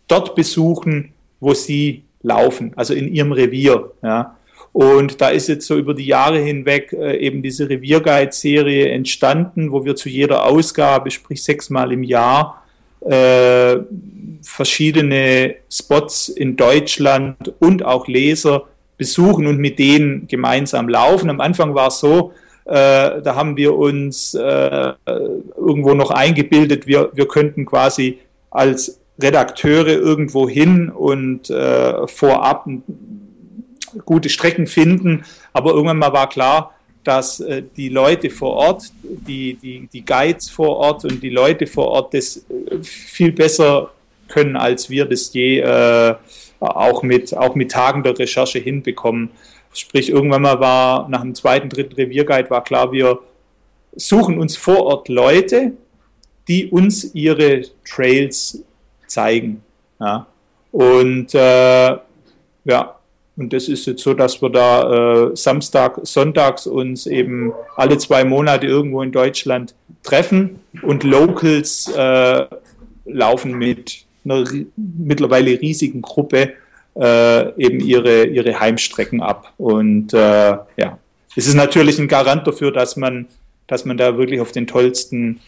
dort besuchen, wo sie laufen, also in ihrem Revier. Ja. Und da ist jetzt so über die Jahre hinweg äh, eben diese Revierguide-Serie entstanden, wo wir zu jeder Ausgabe, sprich sechsmal im Jahr, äh, verschiedene Spots in Deutschland und auch Leser besuchen und mit denen gemeinsam laufen. Am Anfang war es so, äh, da haben wir uns äh, irgendwo noch eingebildet, wir, wir könnten quasi als Redakteure irgendwo hin und äh, vorab gute Strecken finden. Aber irgendwann mal war klar, dass äh, die Leute vor Ort, die, die, die Guides vor Ort und die Leute vor Ort das äh, viel besser können, als wir das je äh, auch, mit, auch mit Tagen der Recherche hinbekommen. Sprich, irgendwann mal war nach dem zweiten, dritten Revierguide war klar, wir suchen uns vor Ort Leute, die uns ihre Trails zeigen. Ja. Und äh, ja, und das ist jetzt so, dass wir da äh, Samstag, Sonntags uns eben alle zwei Monate irgendwo in Deutschland treffen und Locals äh, laufen mit, einer mittlerweile riesigen Gruppe äh, eben ihre, ihre Heimstrecken ab. Und äh, ja, es ist natürlich ein Garant dafür, dass man, dass man da wirklich auf den tollsten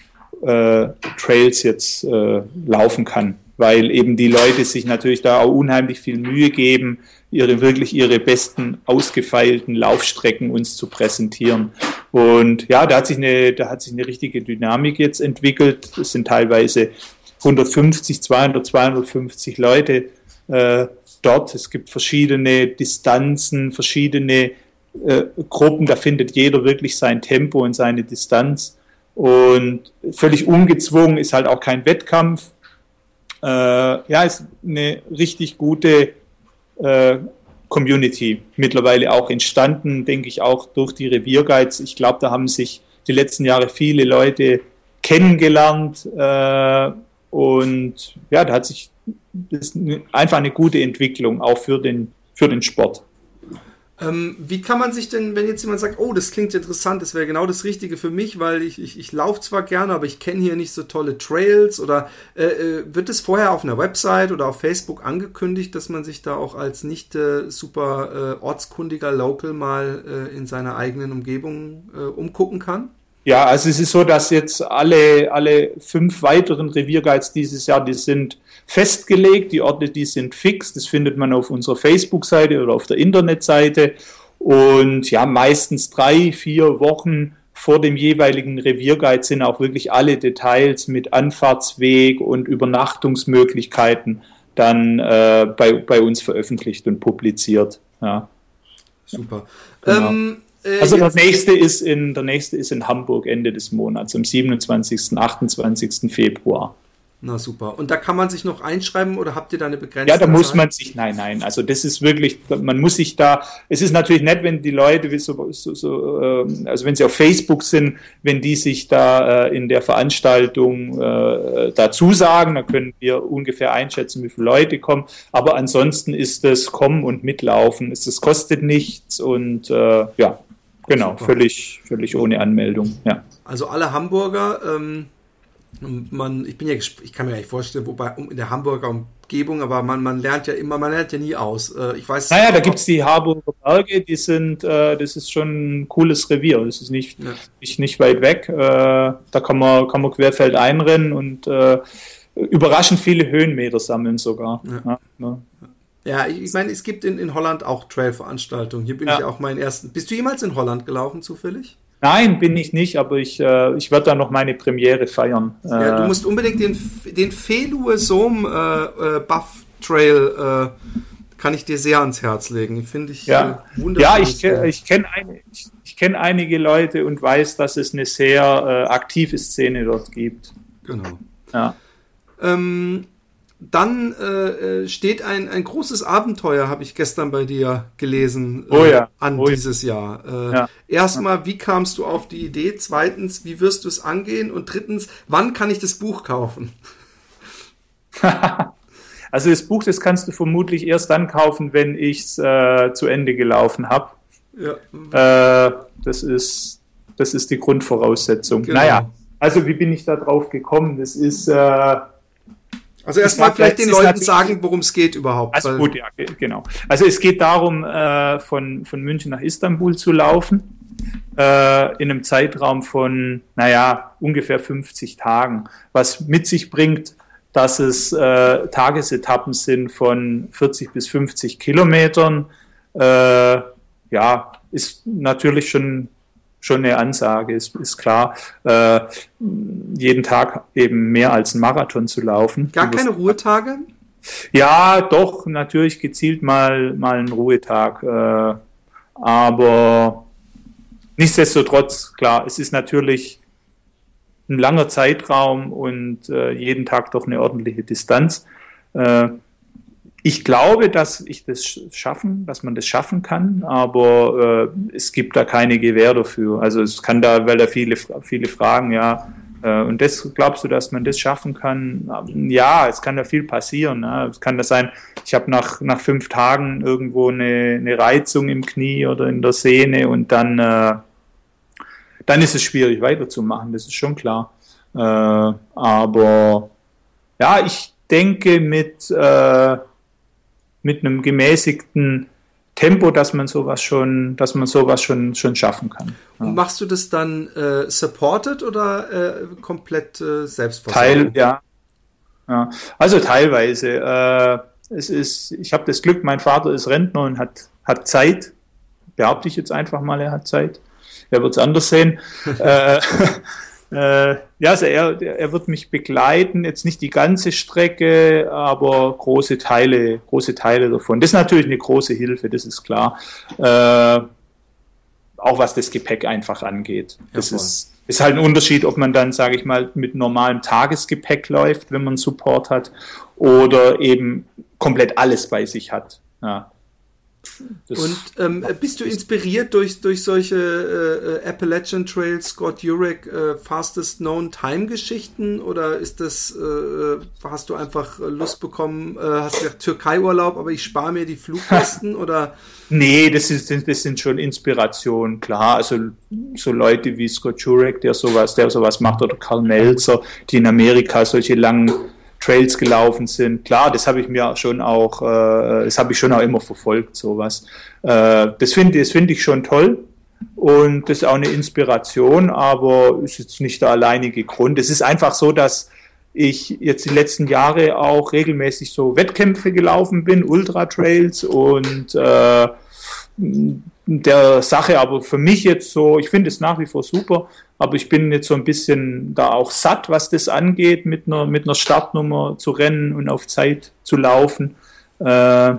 äh, Trails jetzt äh, laufen kann, weil eben die Leute sich natürlich da auch unheimlich viel Mühe geben, ihre wirklich ihre besten ausgefeilten Laufstrecken uns zu präsentieren. Und ja, da hat sich eine, da hat sich eine richtige Dynamik jetzt entwickelt. Es sind teilweise 150, 200, 250 Leute äh, dort. Es gibt verschiedene Distanzen, verschiedene äh, Gruppen. Da findet jeder wirklich sein Tempo und seine Distanz. Und völlig ungezwungen ist halt auch kein Wettkampf. Äh, ja, ist eine richtig gute äh, Community mittlerweile auch entstanden, denke ich auch durch die Revierguides. Ich glaube, da haben sich die letzten Jahre viele Leute kennengelernt äh, und ja, da hat sich das einfach eine gute Entwicklung auch für den, für den Sport. Ähm, wie kann man sich denn, wenn jetzt jemand sagt, oh, das klingt interessant, das wäre genau das Richtige für mich, weil ich, ich, ich laufe zwar gerne, aber ich kenne hier nicht so tolle Trails oder äh, äh, wird es vorher auf einer Website oder auf Facebook angekündigt, dass man sich da auch als nicht äh, super äh, ortskundiger Local mal äh, in seiner eigenen Umgebung äh, umgucken kann? Ja, also es ist so, dass jetzt alle, alle fünf weiteren Revierguides dieses Jahr, die sind festgelegt, die Orte, die sind fix, das findet man auf unserer Facebook-Seite oder auf der Internetseite und ja, meistens drei, vier Wochen vor dem jeweiligen Revierguide sind auch wirklich alle Details mit Anfahrtsweg und Übernachtungsmöglichkeiten dann äh, bei, bei uns veröffentlicht und publiziert. Ja. Super. Genau. Ähm, äh, also der nächste, ist in, der nächste ist in Hamburg Ende des Monats, am 27., 28. Februar. Na super. Und da kann man sich noch einschreiben oder habt ihr da eine Begrenzung? Ja, da muss man sich, nein, nein. Also das ist wirklich, man muss sich da, es ist natürlich nett, wenn die Leute, so, so, so, ähm, also wenn sie auf Facebook sind, wenn die sich da äh, in der Veranstaltung äh, dazu sagen, dann können wir ungefähr einschätzen, wie viele Leute kommen. Aber ansonsten ist das Kommen und Mitlaufen, es kostet nichts und äh, ja, genau, völlig, völlig ohne Anmeldung. Ja. Also alle Hamburger, ähm man, ich bin ja, ich kann mir nicht vorstellen, wobei in der Hamburger Umgebung, aber man, man lernt ja immer, man lernt ja nie aus. Äh, ich weiß. Naja, da gibt es die Harburger Berge, die sind, äh, das ist schon ein cooles Revier. Das ist nicht, ja. nicht, nicht weit weg. Äh, da kann man, kann man querfeld einrennen und äh, überraschend viele Höhenmeter sammeln sogar. Ja. Ja, ne? ja ich, meine, es gibt in, in Holland auch Trail-Veranstaltungen. Hier bin ich auch meinen ersten. Bist du jemals in Holland gelaufen, zufällig? Nein, bin ich nicht, aber ich, äh, ich werde da noch meine Premiere feiern. Ja, du äh, musst unbedingt den, den Felue Sohm äh, äh, Buff Trail äh, kann ich dir sehr ans Herz legen. Finde ich ja. wunderbar. Ja, ich, ich kenne ein, ich, ich kenn einige Leute und weiß, dass es eine sehr äh, aktive Szene dort gibt. Genau. Ja. Ähm, dann äh, äh, steht ein, ein großes Abenteuer, habe ich gestern bei dir gelesen, äh, oh ja. an oh dieses Jahr. Äh, ja. Erstmal, wie kamst du auf die Idee? Zweitens, wie wirst du es angehen? Und drittens, wann kann ich das Buch kaufen? also das Buch, das kannst du vermutlich erst dann kaufen, wenn ich es äh, zu Ende gelaufen habe. Ja. Äh, das, ist, das ist die Grundvoraussetzung. Genau. Naja, also wie bin ich da drauf gekommen? Das ist also erstmal vielleicht den Leuten sagen, worum es geht überhaupt. Also gut, ja, genau. Also es geht darum, äh, von, von München nach Istanbul zu laufen, äh, in einem Zeitraum von, naja, ungefähr 50 Tagen, was mit sich bringt, dass es äh, Tagesetappen sind von 40 bis 50 Kilometern. Äh, ja, ist natürlich schon schon eine Ansage, ist, ist klar. Äh, jeden Tag eben mehr als ein Marathon zu laufen. Gar keine Ruhetage? Ja, doch, natürlich gezielt mal, mal einen Ruhetag. Äh, aber nichtsdestotrotz, klar, es ist natürlich ein langer Zeitraum und äh, jeden Tag doch eine ordentliche Distanz. Äh, ich glaube, dass ich das schaffen, dass man das schaffen kann, aber äh, es gibt da keine Gewähr dafür. Also es kann da, weil da viele, viele fragen, ja, äh, und das glaubst du, dass man das schaffen kann? Ja, es kann da viel passieren. Ne? Es kann das sein, ich habe nach, nach fünf Tagen irgendwo eine, eine Reizung im Knie oder in der Sehne und dann, äh, dann ist es schwierig weiterzumachen, das ist schon klar. Äh, aber ja, ich denke, mit, äh, mit einem gemäßigten Tempo, dass man sowas schon, dass man sowas schon, schon schaffen kann. Ja. Und machst du das dann äh, supported oder äh, komplett äh, Teil, ja. ja. Also teilweise. Äh, es ist, ich habe das Glück, mein Vater ist Rentner und hat, hat Zeit. Behaupte ich jetzt einfach mal, er hat Zeit. Er wird es anders sehen. äh, äh, ja, also er, er wird mich begleiten, jetzt nicht die ganze Strecke, aber große Teile, große Teile davon. Das ist natürlich eine große Hilfe, das ist klar. Äh, auch was das Gepäck einfach angeht. Das ja, ist, ist halt ein Unterschied, ob man dann, sage ich mal, mit normalem Tagesgepäck läuft, wenn man Support hat, oder eben komplett alles bei sich hat. Ja. Und ähm, bist du inspiriert durch, durch solche äh, äh, Appalachian Trails, Scott Jurek, äh, Fastest Known Time Geschichten oder ist das, äh, hast du einfach Lust bekommen, äh, hast du gesagt Türkei-Urlaub, aber ich spare mir die Flugkosten oder? Nee, das, ist, das sind schon Inspirationen, klar. Also so Leute wie Scott Jurek, der sowas, der sowas macht, oder Karl Melzer, die in Amerika solche langen Trails gelaufen sind. Klar, das habe ich mir schon auch, äh, das habe ich schon auch immer verfolgt, sowas. Äh, das finde das finde ich schon toll und das ist auch eine Inspiration, aber ist jetzt nicht der alleinige Grund. Es ist einfach so, dass ich jetzt die letzten Jahre auch regelmäßig so Wettkämpfe gelaufen bin, Ultra Trails und äh, der Sache aber für mich jetzt so, ich finde es nach wie vor super, aber ich bin jetzt so ein bisschen da auch satt, was das angeht, mit einer, mit einer Startnummer zu rennen und auf Zeit zu laufen. Äh,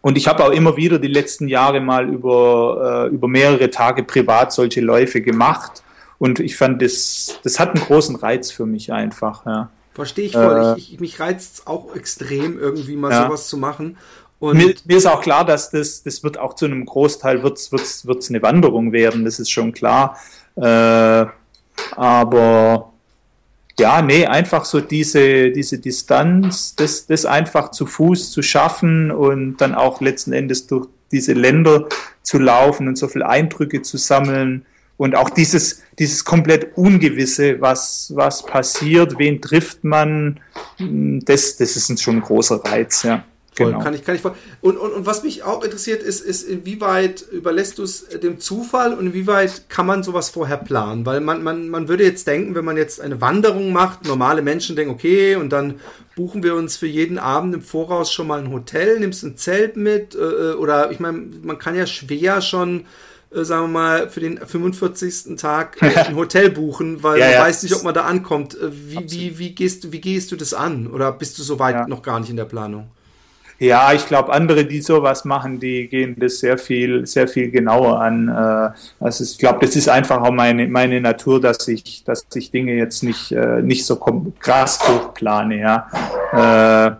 und ich habe auch immer wieder die letzten Jahre mal über, äh, über mehrere Tage privat solche Läufe gemacht. Und ich fand, das, das hat einen großen Reiz für mich einfach. Ja. Verstehe ich voll. Äh, ich, ich, mich reizt auch extrem, irgendwie mal ja. sowas zu machen. Und mir, mir, ist auch klar, dass das, das wird auch zu einem Großteil wird's, wird's, wird's eine Wanderung werden, das ist schon klar. Äh, aber ja, nee, einfach so diese, diese Distanz, das, das einfach zu Fuß zu schaffen und dann auch letzten Endes durch diese Länder zu laufen und so viele Eindrücke zu sammeln und auch dieses, dieses komplett Ungewisse, was, was passiert, wen trifft man, das, das ist schon ein großer Reiz, ja. Genau. kann ich, kann ich voll. Und, und, und was mich auch interessiert ist, ist, inwieweit überlässt du es dem Zufall und inwieweit kann man sowas vorher planen? Weil man, man, man würde jetzt denken, wenn man jetzt eine Wanderung macht, normale Menschen denken, okay, und dann buchen wir uns für jeden Abend im Voraus schon mal ein Hotel, nimmst ein Zelt mit, äh, äh oder ich meine, man kann ja schwer schon äh, sagen wir mal, für den 45. Tag ein Hotel buchen, weil ja, man ja. weiß nicht, ob man da ankommt. Äh, wie, wie, wie, gehst, wie gehst du das an? Oder bist du so weit ja. noch gar nicht in der Planung? Ja, ich glaube, andere, die sowas machen, die gehen das sehr viel, sehr viel genauer an. Äh, also ich glaube, das ist einfach auch meine, meine Natur, dass ich, dass ich Dinge jetzt nicht, äh, nicht so krass durchplane, ja. Äh,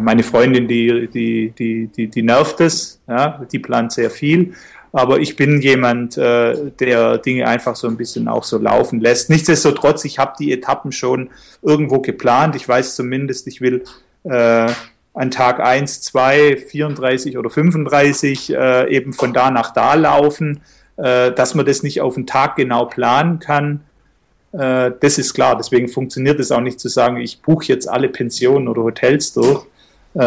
meine Freundin, die, die, die, die, die nervt es, ja, die plant sehr viel. Aber ich bin jemand, der Dinge einfach so ein bisschen auch so laufen lässt. Nichtsdestotrotz, ich habe die Etappen schon irgendwo geplant. Ich weiß zumindest, ich will an Tag 1, 2, 34 oder 35 äh, eben von da nach da laufen, äh, dass man das nicht auf den Tag genau planen kann. Äh, das ist klar. Deswegen funktioniert es auch nicht zu sagen, ich buche jetzt alle Pensionen oder Hotels durch. Äh,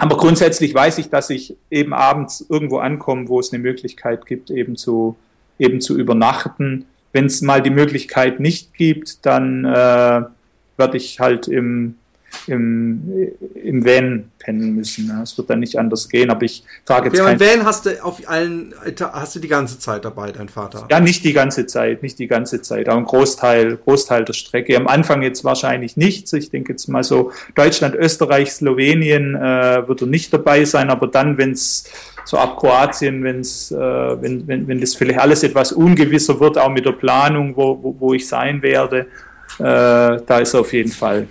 aber grundsätzlich weiß ich, dass ich eben abends irgendwo ankomme, wo es eine Möglichkeit gibt, eben zu, eben zu übernachten. Wenn es mal die Möglichkeit nicht gibt, dann äh, werde ich halt im im, im Van pennen müssen. Es wird dann nicht anders gehen, aber ich trage jetzt okay, kein... Van hast du auf allen, hast du die ganze Zeit dabei, dein Vater? Ja, nicht die ganze Zeit, nicht die ganze Zeit, aber ein Großteil, Großteil der Strecke. Am Anfang jetzt wahrscheinlich nichts. Ich denke jetzt mal so Deutschland, Österreich, Slowenien äh, wird er nicht dabei sein, aber dann, wenn es so ab Kroatien, wenn's, äh, wenn, wenn, wenn das vielleicht alles etwas ungewisser wird, auch mit der Planung, wo, wo, wo ich sein werde, äh, da ist er auf jeden Fall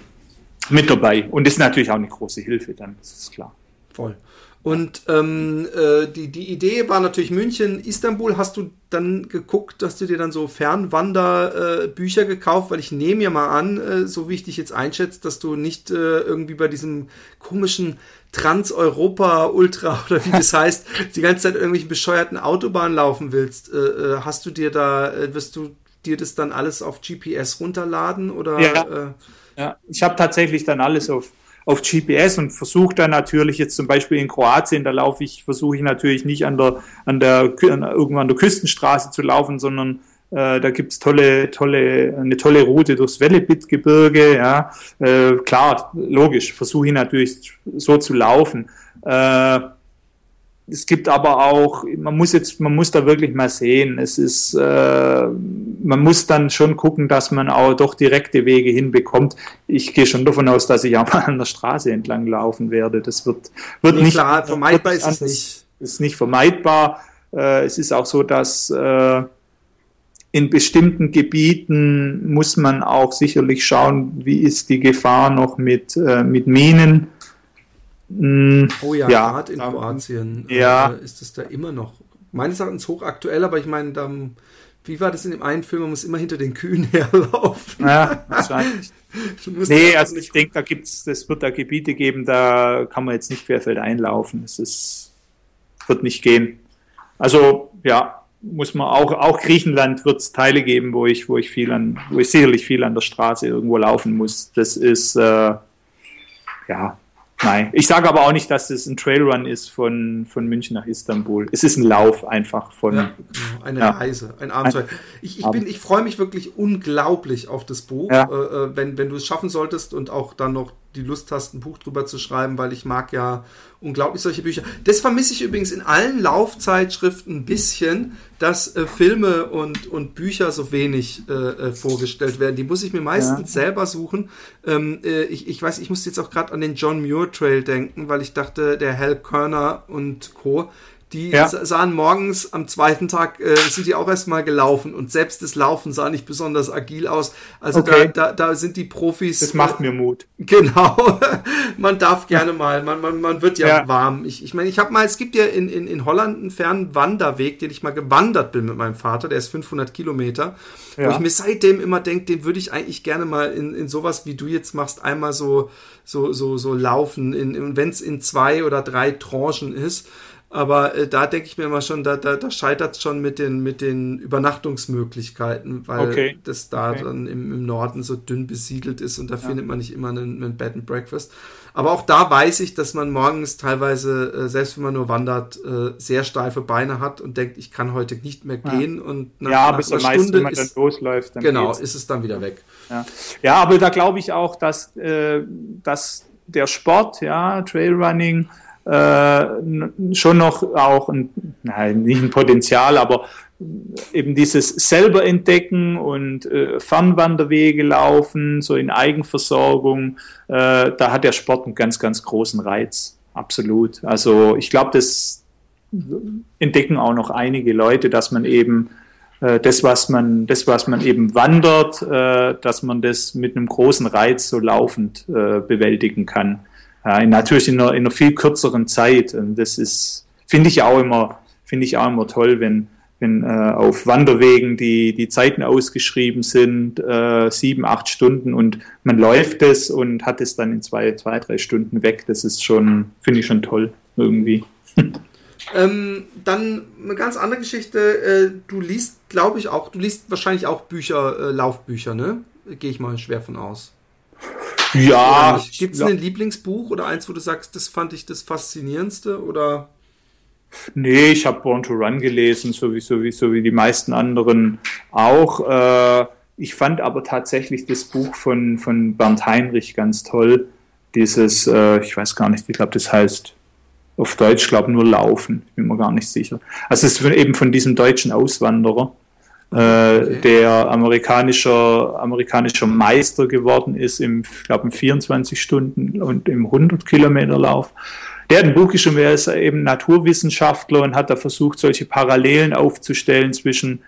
mit dabei. Und ist natürlich auch eine große Hilfe dann, das ist klar. Voll. Und ähm, äh, die, die Idee war natürlich München, Istanbul. Hast du dann geguckt, dass du dir dann so Fernwanderbücher äh, gekauft? Weil ich nehme ja mal an, äh, so wie ich dich jetzt einschätze, dass du nicht äh, irgendwie bei diesem komischen Trans-Europa-Ultra oder wie das heißt, die ganze Zeit irgendwelchen bescheuerten Autobahnen laufen willst. Äh, äh, hast du dir da, wirst du dir das dann alles auf GPS runterladen oder? Ja, ja. ich habe tatsächlich dann alles auf, auf GPS und versuche dann natürlich jetzt zum Beispiel in Kroatien, da laufe ich, versuche ich natürlich nicht an der, an der, an, irgendwann an der Küstenstraße zu laufen, sondern äh, da gibt's tolle, tolle, eine tolle Route durchs Wellebit-Gebirge. Ja. Äh, klar, logisch, versuche ich natürlich so zu laufen. Äh, es gibt aber auch, man muss jetzt, man muss da wirklich mal sehen. Es ist, äh, man muss dann schon gucken, dass man auch doch direkte Wege hinbekommt. Ich gehe schon davon aus, dass ich auch mal an der Straße entlang laufen werde. Das wird, wird nee, nicht klar, vermeidbar ist es nicht. Ist nicht vermeidbar. Äh, es ist auch so, dass äh, in bestimmten Gebieten muss man auch sicherlich schauen, wie ist die Gefahr noch mit, äh, mit Minen. Oh ja, ja gerade in Kroatien ja. Äh, ist es da immer noch meines Erachtens hochaktuell, aber ich meine, dann, wie war das in dem einen Film, man muss immer hinter den Kühen herlaufen. Ja, wahrscheinlich. nee, also ich denke, da gibt's, es wird da Gebiete geben, da kann man jetzt nicht querfeld einlaufen. Es ist, wird nicht gehen. Also, ja, muss man auch, auch Griechenland wird es Teile geben, wo ich, wo ich viel an, wo ich sicherlich viel an der Straße irgendwo laufen muss. Das ist, äh, ja, Nein, ich sage aber auch nicht, dass es ein Trailrun ist von, von München nach Istanbul. Es ist ein Lauf einfach von. Ja, eine ja. Reise, ein Abenteuer. Ich, ich, bin, ich freue mich wirklich unglaublich auf das Buch, ja. äh, äh wenn, wenn du es schaffen solltest und auch dann noch die Lust hast, ein Buch drüber zu schreiben, weil ich mag ja unglaublich solche Bücher. Das vermisse ich übrigens in allen Laufzeitschriften ein bisschen, dass äh, Filme und, und Bücher so wenig äh, äh, vorgestellt werden. Die muss ich mir meistens ja. selber suchen. Ähm, äh, ich, ich weiß, ich musste jetzt auch gerade an den John Muir Trail denken, weil ich dachte, der Hal Körner und Co die ja. sahen morgens am zweiten Tag, äh, sind die auch erstmal gelaufen und selbst das Laufen sah nicht besonders agil aus. Also okay. da, da, da sind die Profis. Das macht mir Mut. Genau. man darf gerne mal, man, man, man wird ja, ja. warm. Ich, ich meine, ich habe mal, es gibt ja in, in, in Holland einen fernen Wanderweg, den ich mal gewandert bin mit meinem Vater, der ist 500 Kilometer. Ja. Wo ich mir seitdem immer denke, den würde ich eigentlich gerne mal in, in sowas, wie du jetzt machst, einmal so, so, so, so laufen, in, in, wenn es in zwei oder drei Tranchen ist. Aber äh, da denke ich mir immer schon, da, da, da scheitert es schon mit den, mit den Übernachtungsmöglichkeiten, weil okay. das da okay. dann im, im Norden so dünn besiedelt ist und da ja. findet man nicht immer einen, einen Bed and Breakfast. Aber auch da weiß ich, dass man morgens teilweise, äh, selbst wenn man nur wandert, äh, sehr steife Beine hat und denkt, ich kann heute nicht mehr gehen. Ja. Und nach, ja, nach bis einer Stunde man ist, dann losläuft. Dann genau, geht's. ist es dann wieder weg. Ja, ja aber da glaube ich auch, dass, äh, dass der Sport, ja, Trailrunning, schon noch auch ein, nein, nicht ein Potenzial, aber eben dieses selber entdecken und äh, Fernwanderwege laufen, so in Eigenversorgung, äh, da hat der Sport einen ganz, ganz großen Reiz. Absolut. Also ich glaube, das entdecken auch noch einige Leute, dass man eben äh, das, was man, das, was man eben wandert, äh, dass man das mit einem großen Reiz so laufend äh, bewältigen kann. Ja, natürlich in einer, in einer viel kürzeren Zeit. Und das ist, finde ich auch immer, finde ich auch immer toll, wenn, wenn äh, auf Wanderwegen die, die Zeiten ausgeschrieben sind, äh, sieben, acht Stunden und man läuft es und hat es dann in zwei, zwei, drei Stunden weg. Das ist schon, finde ich schon toll irgendwie. Ähm, dann eine ganz andere Geschichte. Äh, du liest, glaube ich, auch, du liest wahrscheinlich auch Bücher, äh, Laufbücher, ne? Gehe ich mal schwer von aus. Ja. Gibt es ein Lieblingsbuch oder eins, wo du sagst, das fand ich das Faszinierendste oder? Nee, ich habe Born to Run gelesen, so wie, so wie, so wie die meisten anderen auch. Äh, ich fand aber tatsächlich das Buch von, von Bernd Heinrich ganz toll. Dieses, äh, ich weiß gar nicht, ich glaube, das heißt auf Deutsch, glaube nur Laufen, bin mir gar nicht sicher. Also es ist eben von diesem deutschen Auswanderer äh, der amerikanischer, amerikanischer Meister geworden ist im, ich glaube, im 24 Stunden und im 100 Kilometer Lauf. Der hat ein Buch geschrieben, er ist eben Naturwissenschaftler und hat da versucht, solche Parallelen aufzustellen zwischen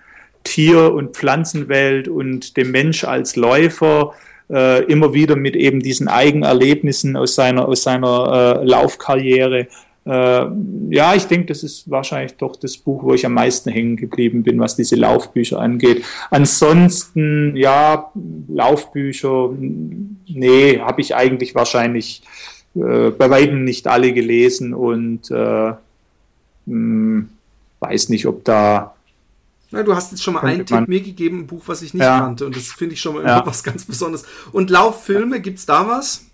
Tier- und Pflanzenwelt und dem Mensch als Läufer, äh, immer wieder mit eben diesen Eigenerlebnissen aus seiner, aus seiner äh, Laufkarriere äh, ja, ich denke, das ist wahrscheinlich doch das Buch, wo ich am meisten hängen geblieben bin, was diese Laufbücher angeht. Ansonsten, ja, Laufbücher, nee, habe ich eigentlich wahrscheinlich äh, bei weitem nicht alle gelesen und äh, mh, hm, weiß nicht, ob da Na, du hast jetzt schon mal einen Tipp mir gegeben, ein Buch, was ich nicht ja. kannte. Und das finde ich schon mal ja. was ganz Besonderes. Und Lauffilme, gibt es da was?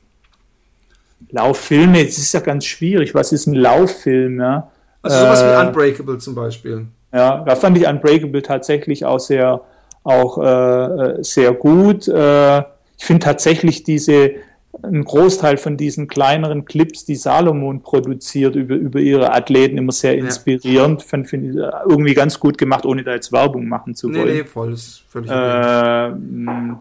Lauffilme, das ist ja ganz schwierig. Was ist ein Lauffilm? Ja? Also sowas äh, wie Unbreakable zum Beispiel. Ja, da fand ich Unbreakable tatsächlich auch sehr, auch äh, sehr gut. Äh, ich finde tatsächlich diese ein Großteil von diesen kleineren Clips, die Salomon produziert über, über ihre Athleten, immer sehr inspirierend. Ja. Finde find ich äh, irgendwie ganz gut gemacht, ohne da jetzt Werbung machen zu wollen. Nee, nee, voll, das ist völlig äh,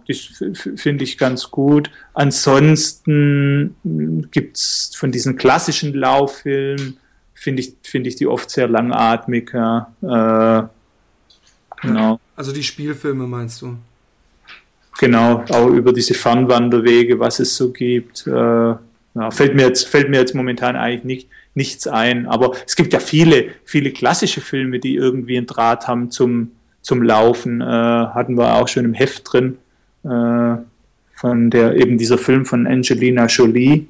Das finde ich ganz gut. Ansonsten gibt es von diesen klassischen Lauffilmen, finde ich, find ich die oft sehr langatmig. Ja. Äh, genau. Also die Spielfilme meinst du? Genau, auch über diese Fernwanderwege, was es so gibt. Äh, ja, fällt, mir jetzt, fällt mir jetzt momentan eigentlich nicht, nichts ein. Aber es gibt ja viele, viele klassische Filme, die irgendwie einen Draht haben zum, zum Laufen. Äh, hatten wir auch schon im Heft drin. Äh, von der, eben dieser Film von Angelina Jolie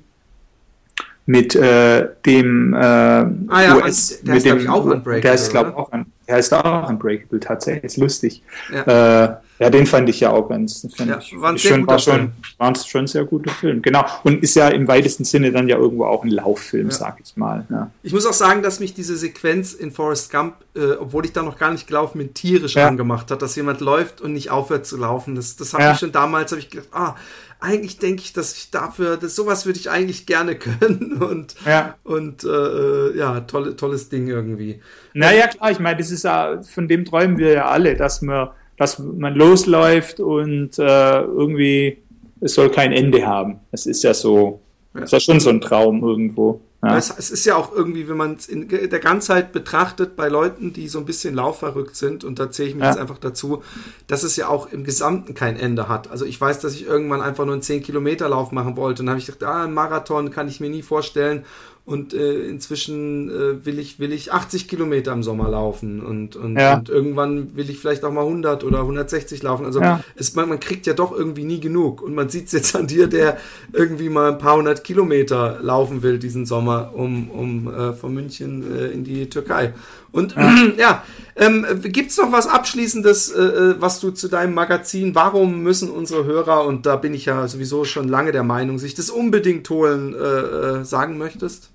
mit äh, dem äh, ah, ja, US, der mit dem, auch Unbreakable. Der ist, glaube auch, der ist auch Unbreakable tatsächlich. Ist lustig. Ja. Äh, ja, den fand ich ja auch ganz. Ja, ich, war, ein schon, war, schon, war schon sehr guter Film. Genau. Und ist ja im weitesten Sinne dann ja irgendwo auch ein Lauffilm, ja. sag ich mal. Ja. Ich muss auch sagen, dass mich diese Sequenz in Forrest Gump, äh, obwohl ich da noch gar nicht gelaufen bin, tierisch ja. angemacht hat, dass jemand läuft und nicht aufhört zu laufen. Das, das habe ich schon damals, habe ich gedacht, ah, eigentlich denke ich, dass ich dafür, das, sowas würde ich eigentlich gerne können und, ja. und äh, äh, ja, tolle, tolles Ding irgendwie. Naja, klar, ich meine, das ist ja, von dem träumen wir ja alle, dass man dass man losläuft und äh, irgendwie es soll kein Ende haben. Es ist ja so, ja. ist ja schon so ein Traum irgendwo. Ja. Es, es, ist ja auch irgendwie, wenn man es in der Ganzheit betrachtet, bei Leuten, die so ein bisschen laufverrückt sind, und da zähle ich mich ja. jetzt einfach dazu, dass es ja auch im Gesamten kein Ende hat. Also ich weiß, dass ich irgendwann einfach nur einen 10-Kilometer-Lauf machen wollte und dann habe ich gedacht, ah, ein Marathon kann ich mir nie vorstellen und äh, inzwischen äh, will ich will ich 80 Kilometer im Sommer laufen und und, ja. und irgendwann will ich vielleicht auch mal 100 oder 160 laufen. Also ja. es, man, man kriegt ja doch irgendwie nie genug und man sieht es jetzt an dir, der irgendwie mal ein paar hundert Kilometer laufen will diesen Sommer um um äh, von München äh, in die Türkei. Und ja, ja ähm, gibt noch was Abschließendes, äh, äh, was du zu deinem Magazin, warum müssen unsere Hörer, und da bin ich ja sowieso schon lange der Meinung, sich das unbedingt holen, äh, äh sagen möchtest?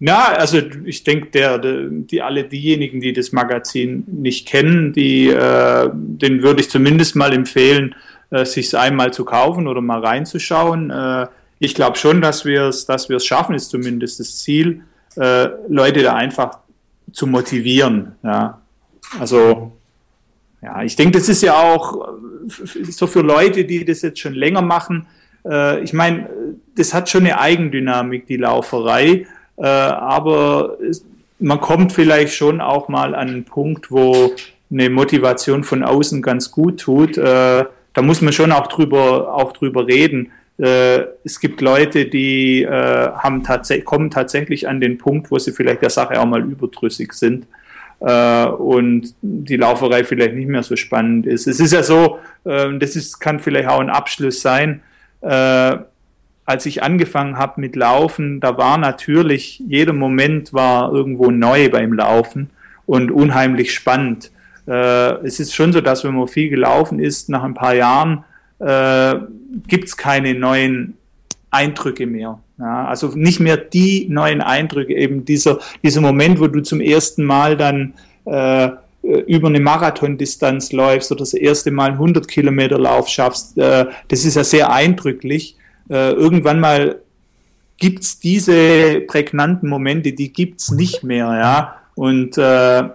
Ja, also ich denke, der, der, die alle diejenigen, die das Magazin nicht kennen, die, äh, den würde ich zumindest mal empfehlen, äh, sich einmal zu kaufen oder mal reinzuschauen. Äh, ich glaube schon, dass wir es, dass wir es schaffen, ist zumindest das Ziel, äh, Leute da einfach zu motivieren. Ja, also ja, ich denke, das ist ja auch so für Leute, die das jetzt schon länger machen. Äh, ich meine, das hat schon eine Eigendynamik, die Lauferei. Äh, aber es, man kommt vielleicht schon auch mal an einen Punkt, wo eine Motivation von außen ganz gut tut. Äh, da muss man schon auch drüber, auch drüber reden. Äh, es gibt Leute, die äh, haben tats kommen tatsächlich an den Punkt, wo sie vielleicht der Sache auch mal überdrüssig sind äh, und die Lauferei vielleicht nicht mehr so spannend ist. Es ist ja so, äh, das ist, kann vielleicht auch ein Abschluss sein äh, als ich angefangen habe mit Laufen, da war natürlich, jeder Moment war irgendwo neu beim Laufen und unheimlich spannend. Äh, es ist schon so, dass wenn man viel gelaufen ist, nach ein paar Jahren äh, gibt es keine neuen Eindrücke mehr. Ja, also nicht mehr die neuen Eindrücke, eben dieser, dieser Moment, wo du zum ersten Mal dann äh, über eine Marathondistanz läufst oder das erste Mal einen 100 Kilometer Lauf schaffst, äh, das ist ja sehr eindrücklich äh, irgendwann mal gibt's diese prägnanten Momente, die gibt's nicht mehr, ja. Und äh,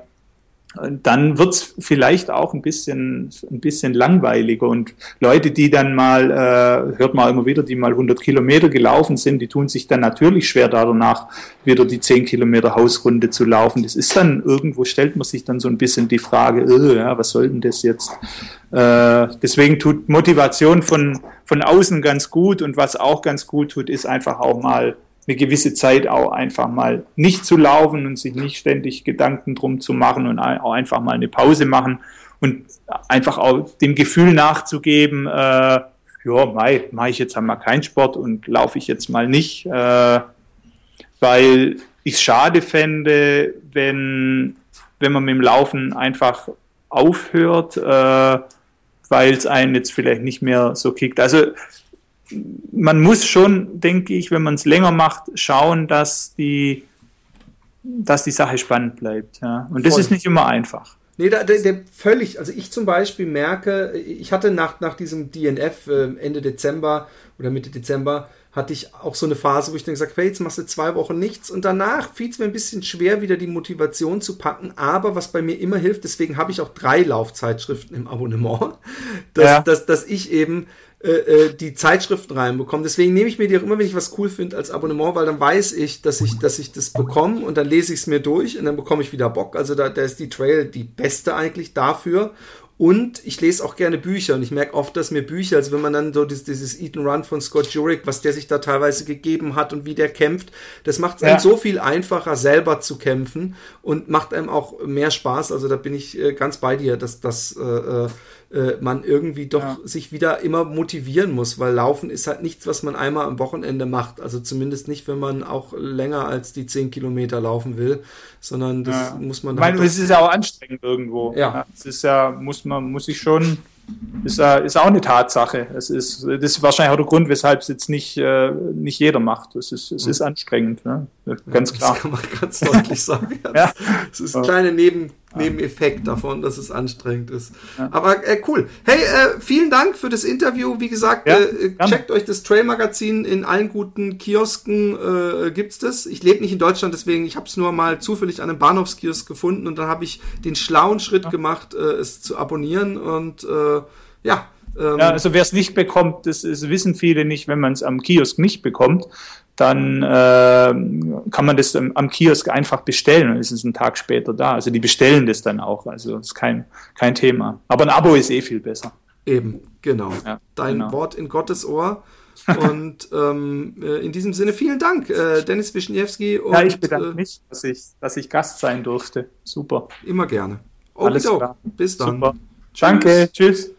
dann wird's vielleicht auch ein bisschen, ein bisschen langweiliger. Und Leute, die dann mal, äh, hört man immer wieder, die mal 100 Kilometer gelaufen sind, die tun sich dann natürlich schwer danach, wieder die 10 Kilometer Hausrunde zu laufen. Das ist dann, irgendwo stellt man sich dann so ein bisschen die Frage, äh, ja, was soll denn das jetzt? Äh, deswegen tut Motivation von, von außen ganz gut und was auch ganz gut tut, ist einfach auch mal eine gewisse Zeit auch einfach mal nicht zu laufen und sich nicht ständig Gedanken drum zu machen und auch einfach mal eine Pause machen und einfach auch dem Gefühl nachzugeben, äh, ja, mache ich jetzt einmal keinen Sport und laufe ich jetzt mal nicht, äh, weil ich schade fände, wenn, wenn man mit dem Laufen einfach aufhört, äh, weil es einen jetzt vielleicht nicht mehr so kickt. Also man muss schon, denke ich, wenn man es länger macht, schauen, dass die, dass die Sache spannend bleibt. Ja. Und das Voll. ist nicht immer einfach. Nee, da, der, der völlig, also ich zum Beispiel merke, ich hatte nach, nach diesem DNF äh, Ende Dezember oder Mitte Dezember, hatte ich auch so eine Phase, wo ich dann gesagt habe, hey, jetzt machst du zwei Wochen nichts und danach fiel es mir ein bisschen schwer, wieder die Motivation zu packen, aber was bei mir immer hilft, deswegen habe ich auch drei Laufzeitschriften im Abonnement, dass, ja. dass, dass ich eben äh, äh, die Zeitschriften reinbekomme. Deswegen nehme ich mir die auch immer, wenn ich was cool finde, als Abonnement, weil dann weiß ich, dass ich, dass ich das bekomme und dann lese ich es mir durch und dann bekomme ich wieder Bock. Also da, da ist die Trail die beste eigentlich dafür. Und ich lese auch gerne Bücher und ich merke oft, dass mir Bücher, also wenn man dann so dieses, dieses Eat and Run von Scott Jurek, was der sich da teilweise gegeben hat und wie der kämpft, das macht es ja. einem so viel einfacher, selber zu kämpfen und macht einem auch mehr Spaß. Also da bin ich äh, ganz bei dir, dass das äh, äh man irgendwie doch ja. sich wieder immer motivieren muss, weil Laufen ist halt nichts, was man einmal am Wochenende macht. Also zumindest nicht, wenn man auch länger als die 10 Kilometer laufen will, sondern das ja. muss man. Ich meine, es ist ja auch anstrengend irgendwo. Ja. Es ist ja, muss man, muss ich schon ist, äh, ist auch eine Tatsache. Es ist, das ist wahrscheinlich auch der Grund, weshalb es jetzt nicht, äh, nicht jeder macht. Es ist, es ist anstrengend, ne? ganz klar. Das kann man ganz deutlich sagen. ja. Es ist ein kleiner Neben, Nebeneffekt davon, dass es anstrengend ist. Ja. Aber äh, cool. Hey, äh, vielen Dank für das Interview. Wie gesagt, ja, äh, checkt euch das Trail-Magazin in allen guten Kiosken. Äh, gibt's das? Ich lebe nicht in Deutschland, deswegen ich habe es nur mal zufällig an einem Bahnhofskiosk gefunden und dann habe ich den schlauen Schritt ja. gemacht, äh, es zu abonnieren und äh, ja. Ähm, ja, also wer es nicht bekommt, das, das wissen viele nicht, wenn man es am Kiosk nicht bekommt, dann äh, kann man das am, Kiosk einfach bestellen und es ist ein Tag später da. Also die bestellen das dann auch, also das ist kein, kein Thema. Aber ein Abo ist eh viel besser. Eben, genau. Ja, Dein genau. Wort in Gottes Ohr. und ähm, äh, in diesem Sinne vielen Dank, äh, Dennis Wischniewski. ja, ich bedanke äh, mich, dass ich, dass ich Gast sein durfte. Super. Immer gerne. Alles klar. Bis dann. Super. Tschüss. Danke, tschüss.